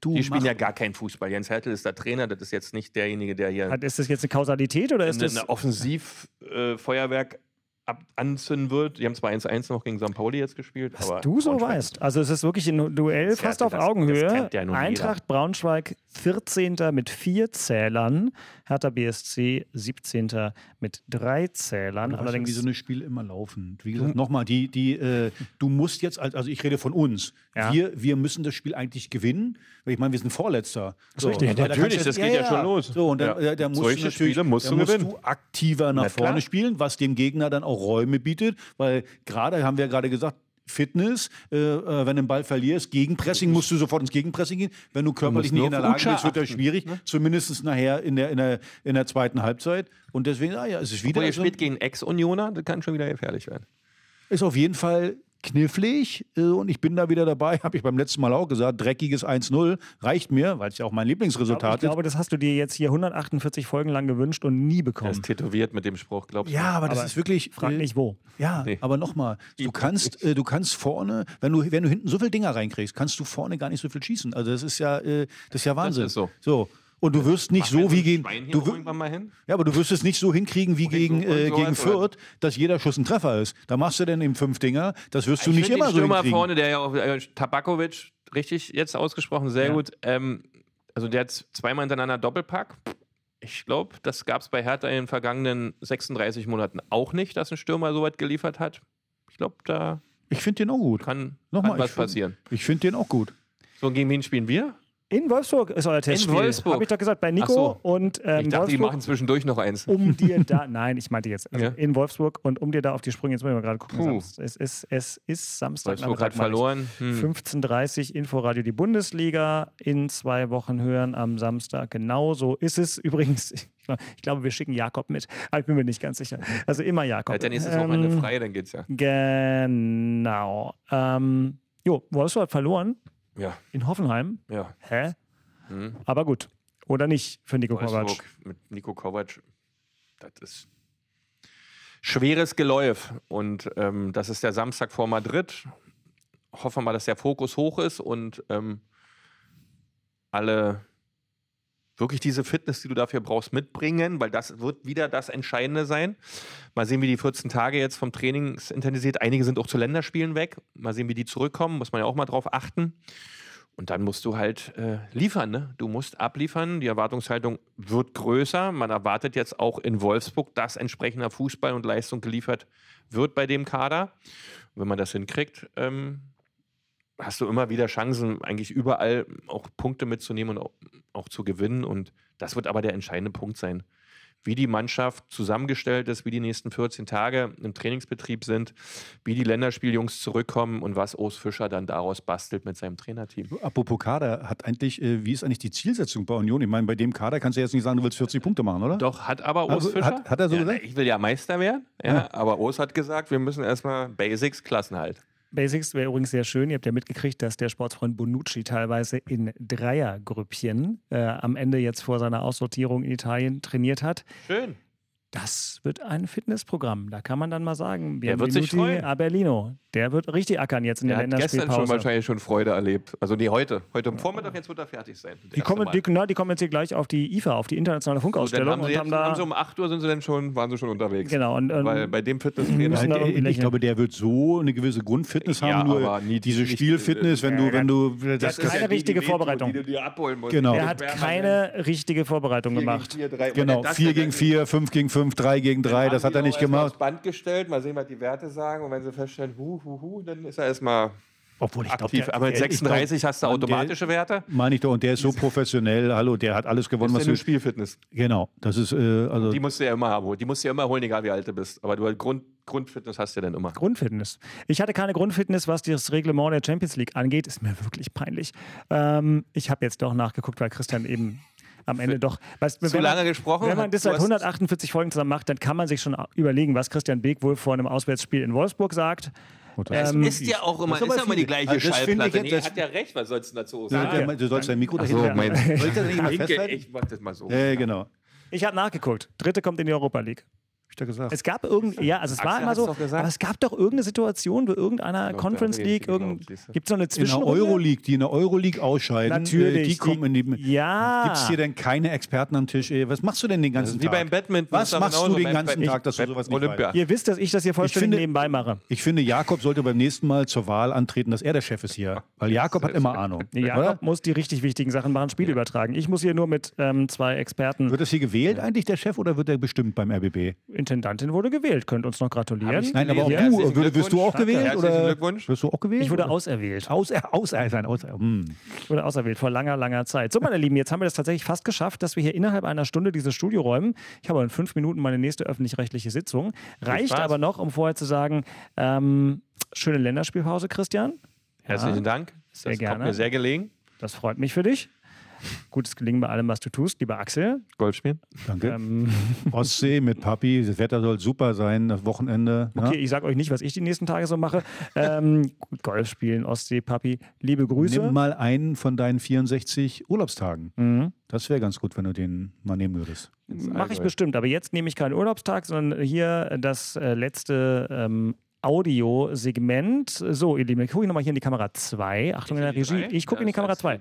Du, Die spielen ja gar keinen Fußball. Jens Hertel ist der Trainer. Das ist jetzt nicht derjenige, der hier Hat, ist das jetzt eine Kausalität oder ist eine, das. eine Offensivfeuerwerk ab anzünden wird. Die haben zwar 1-1 noch gegen St. Pauli jetzt gespielt. Was aber du so weißt. Also es ist wirklich ein Duell Das fast auf das- das Augenhöhe. kennt ja nun jeder. Eintracht Braunschweig 14. mit vier Zählern, Hertha BSC 17. mit drei Zählern. Du Allerdings wie so eine Spiele immer laufen. Wie gesagt, nochmal, die, die, äh, du musst jetzt, als- also ich rede von uns, Ja. wir, wir müssen das Spiel eigentlich gewinnen, ich meine, wir sind Vorletzter. So, richtig. da Natürlich, du- das geht ja schon los. So, und dann, Ja. äh, da musst Solche du natürlich, Spiele musst da du musst du aktiver nach Na klar. vorne spielen, was dem Gegner dann auch Räume bietet, weil gerade, haben wir ja gerade gesagt, Fitness, äh, äh, wenn du den Ball verlierst, Gegenpressing, musst du sofort ins Gegenpressing gehen. Wenn du körperlich musst nicht in der Lage bist, wird das schwierig, zumindest nachher in der, in, der, in der zweiten Halbzeit. Und deswegen, ah ja, es ist wieder Obwohl ihr so spielt gegen Ex-Unioner, das kann schon wieder gefährlich werden. ist auf jeden Fall knifflig äh, und ich bin da wieder dabei, habe ich beim letzten Mal auch gesagt, dreckiges 1-0 reicht mir, weil es ja auch mein ich Lieblingsresultat ist. glaube, das hast du dir jetzt hier 148 Folgen lang gewünscht und nie Er bekommen. ist tätowiert mit dem Spruch, glaubst du? Ja, aber das Aber ist wirklich. Frag äh, nicht wo. Ja, Nee. aber nochmal, du kannst, äh, du kannst vorne, wenn du, wenn du hinten so viele Dinger reinkriegst, kannst du vorne gar nicht so viel schießen. Also das ist ja, äh, das ist ja Wahnsinn. ist so. So. Und du wirst nicht so wie gegen. Du, auch wir- irgendwann mal hin? ja, aber du wirst es nicht so hinkriegen wie Wohin gegen, äh, gegen Fürth, dass jeder Schuss ein Treffer ist. Da machst du dann eben fünf Dinger. Das wirst du ich nicht immer den so Stürmer hinkriegen. vorne, der ja auch äh, Tabakovic, richtig jetzt ausgesprochen, sehr Ja. gut. Ähm, also der hat zweimal hintereinander Doppelpack. Ich glaube, das gab es bei Hertha in den vergangenen 36 Monaten auch nicht, dass ein Stürmer so weit geliefert hat. Ich glaube, da Ich finde den auch gut. kann, Nochmal, kann was ich find- passieren. Ich finde den auch gut. So, und gegen wen spielen wir? In Wolfsburg ist euer Testspiel. Wolfsburg. Habe ich doch gesagt, bei Nico so. und ähm, ich dachte, die Wolfsburg. machen zwischendurch noch eins. um dir da, nein, ich meinte jetzt, also Ja. in Wolfsburg und um dir da auf die Sprünge, jetzt müssen wir mal gerade gucken, es ist, es ist Samstag. Wolfsburg hat verloren. Hm. 15.30 Inforadio die Bundesliga in zwei Wochen hören am Samstag. Genau so ist es. Übrigens, ich glaub- ich glaube, wir schicken Jakob mit, aber ich bin mir nicht ganz sicher. Also immer Jakob. Ja, dann ist es auch eine Ähm, frei, dann geht's ja. Genau. Ähm, jo, Wolfsburg hat verloren Ja, in Hoffenheim. ja. Hä? Hm. Aber gut. Oder nicht für Nico Kovac. Wolfsburg mit Nico Kovac, das ist schweres Geläuf. Und ähm, das ist der Samstag vor Madrid. Hoffen wir mal, dass der Fokus hoch ist und ähm, alle wirklich diese Fitness, die du dafür brauchst, mitbringen, weil das wird wieder das Entscheidende sein. Mal sehen, wie die 14 Tage jetzt vom Trainingsintensität, einige sind auch zu Länderspielen weg. Mal sehen, wie die zurückkommen, muss man ja auch mal drauf achten. Und dann musst du halt äh, liefern, ne? Du musst abliefern. Die Erwartungshaltung wird größer. Man erwartet jetzt auch in Wolfsburg, dass entsprechender Fußball und Leistung geliefert wird bei dem Kader. Und wenn man das hinkriegt, ähm, hast du immer wieder Chancen, eigentlich überall auch Punkte mitzunehmen und auch, auch zu gewinnen. Und das wird aber der entscheidende Punkt sein. Wie die Mannschaft zusammengestellt ist, wie die nächsten 14 Tage im Trainingsbetrieb sind, wie die Länderspieljungs zurückkommen und was Urs Fischer dann daraus bastelt mit seinem Trainerteam. Apropos Kader, hat eigentlich, äh, wie ist eigentlich die Zielsetzung bei Union? Ich meine, bei dem Kader kannst du jetzt nicht sagen, du willst 40 Punkte machen, oder? Doch, hat aber Urs Also, Fischer. hat- hat er so ja, gesagt? Ich will ja Meister werden, ja, Ja. aber Urs hat gesagt, wir müssen erstmal Basics, Klassenhalt. Basics wäre übrigens sehr schön. Ihr habt ja mitgekriegt, dass der Sportsfreund Bonucci teilweise in Dreiergrüppchen äh, am Ende jetzt vor seiner Aussortierung in Italien trainiert hat. Schön. Das wird ein Fitnessprogramm. Da kann man dann mal sagen, Der wird sich freuen. a Berlino. Der wird richtig ackern jetzt in Er der hat gestern schon Länderspielpause. wahrscheinlich schon Freude erlebt. Also nee, heute. Heute am Vormittag, jetzt wird er fertig sein. Das Die kommen, die, na, die kommen jetzt hier gleich auf die IFA, auf die internationale so, Funkausstellung haben sie und jetzt, haben haben da sie um 8 Uhr sind sie dann schon, waren sie schon unterwegs. genau und, und Weil bei dem Fitnesstrainer. Ja, ich lächeln. glaube, der wird so eine gewisse Grundfitness Ja, haben, nur aber nie- diese nicht- Spielfitness, wenn du, wenn du das, hat keine richtige Vorbereitung. Die du dir abholen musst. Genau. er hat keine richtige Vorbereitung gemacht. genau, 4 gegen 4, 5 gegen 5, 3 gegen 3, das hat er nicht gemacht. Aufs Band gestellt, mal sehen, was die Werte sagen. Und wenn sie feststellen, hu, hu, hu, dann ist er erstmal Obwohl ich glaube, aktiv. Aber mit 36 hast du automatische Werte. Meine ich doch, und der ist so professionell, hallo, der hat alles gewonnen, Das was ist eine du. Spielfitness. Genau, das ist, äh, also. Die musst du ja immer haben. Die musst du ja immer holen, egal wie alt du bist. Aber du halt Grund, Grundfitness hast du ja dann immer. Grundfitness. Ich hatte keine Grundfitness, was das Reglement der Champions League angeht. Ist mir wirklich peinlich. Ähm, ich habe jetzt doch nachgeguckt, weil Christian eben am Ende doch. Weißt, Zu lange gesprochen? Wenn man das seit hast- 148 Folgen zusammen macht, dann kann man sich schon überlegen, was Christian Beek wohl vor einem Auswärtsspiel in Wolfsburg sagt. Es Ähm, ist ja auch immer, das ist ist ja immer die gleiche Also Schallplatte. jetzt- Nee, das- hat ja recht, was sollst du dazu Ja, sagen? der- du sollst dein Mikro dahin so, mein Sollst du das nicht mal Denke, festhalten? ich mach das mal so. Ja, genau. Ich habe nachgeguckt. Dritte kommt in die Europa League. Hab ich doch gesagt. Es gab irgend, ja, also es war Axel immer hat's so, aber es gab doch irgendeine Situation, wo irgendeiner Glaub, Conference League, irgend, gibt es noch eine in der Zwischenrunde? Euroleague, die in der Euroleague ausscheiden, Natürlich, äh, die kommen die- in die. Ja. Gibt es hier denn keine Experten am Tisch? Ey? Was machst du denn den ganzen ist wie Tag? beim Badminton. Was machst du den ganzen Tag, dass du sowas nicht Olympia. weißt? Ihr wisst, dass ich das hier vollständig finde- nebenbei mache. Ich finde, Jakob sollte beim nächsten Mal zur Wahl antreten, dass er der Chef ist hier. Weil Jakob hat immer Ahnung. Nee, Jakob oder? muss die richtig wichtigen Sachen machen, Spiel übertragen. Ich muss hier nur mit ähm, zwei Experten. Wird das hier gewählt eigentlich, der Chef, oder wird er bestimmt beim RBB? Intendantin wurde gewählt, könnt uns noch gratulieren. Ich Nein, aber auch Herzlichen du. Wirst, wirst du auch gewählt? Herzlichen Oder Glückwunsch. Wirst du auch gewählt? Ich wurde oder? auserwählt. Aus, äh, aus, äh, sein, aus, hm. Ich wurde auserwählt vor langer, langer Zeit. So, meine Lieben, jetzt haben wir das tatsächlich fast geschafft, dass wir hier innerhalb einer Stunde dieses Studio räumen. Ich habe in fünf Minuten meine nächste öffentlich-rechtliche Sitzung. Reicht aber noch, um vorher zu sagen, ähm, schöne Länderspielpause, Christian. Herzlichen Dank. Das Sehr kommt gerne. mir sehr gelegen. Das freut mich für dich. Gutes Gelingen bei allem, was du tust, lieber Axel. Golf spielen. Danke. Ähm, Ostsee mit Papi, das Wetter soll super sein, das Wochenende. okay, Ja? ich sage euch nicht, was ich die nächsten Tage so mache. Ähm, Golf spielen, Ostsee, Papi. Liebe Grüße. Nimm mal einen von deinen 64 Urlaubstagen. Mhm. Das wäre ganz gut, wenn du den mal nehmen würdest. Mache ich bestimmt, aber jetzt nehme ich keinen Urlaubstag, sondern hier das äh, letzte ähm, Audiosegment. So, ihr Lieben, ich gucke nochmal hier in die Kamera 2. Achtung in der Regie. Ich gucke in die Kamera 2.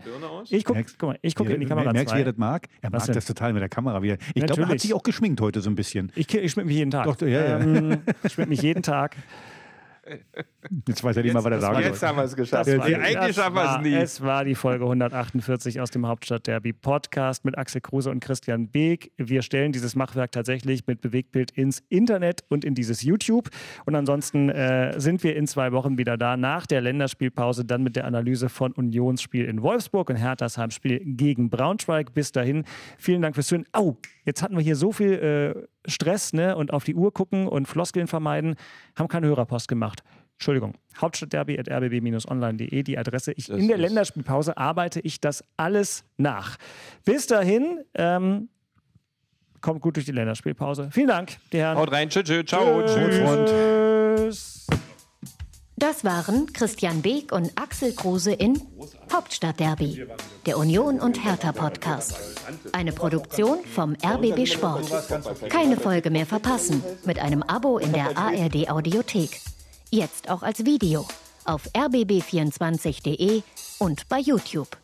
Ich gucke ich guck in die Kamera 2. Merkst du, wie er das mag? Er Was mag denn? das total mit der Kamera wieder. Ich glaube, er hat sich auch geschminkt heute so ein bisschen. Ich, ich schmecke mich jeden Tag. Doch, ja, ja. Ähm, ich schmecke mich jeden Tag. Jetzt weiß er nicht mal, was er sagen Jetzt haben wir es geschafft. Das war- Eigentlich schaffen wir es nie. Es war die Folge 148 aus dem Hauptstadt-Derby Podcast mit Axel Kruse und Christian Beek. Wir stellen dieses Machwerk tatsächlich mit Bewegtbild ins Internet und in dieses YouTube. Und ansonsten äh, sind wir in zwei Wochen wieder da, nach der Länderspielpause, dann mit der Analyse von Unionsspiel in Wolfsburg und Herthas Heimspiel gegen Braunschweig. Bis dahin, vielen Dank fürs Zuhören. Au, jetzt hatten wir hier so viel äh, Stress ne? und auf die Uhr gucken und Floskeln vermeiden, haben keine Hörerpost gemacht. Entschuldigung, hauptstadtderby.rbb-online.de, die Adresse. Ich, in der Länderspielpause arbeite ich das alles nach. Bis dahin, ähm, kommt gut durch die Länderspielpause. Vielen Dank, die Herren. Haut rein. Tschüss, tschüss. Ciao. Tschüss. Tschüss. Das waren Christian Beek und Axel Kruse in Hauptstadtderby, der Union und Hertha Podcast. Eine Produktion vom RBB Sport. Keine Folge mehr verpassen mit einem Abo in der ARD Audiothek. Jetzt auch als Video auf rbb24.de und bei YouTube.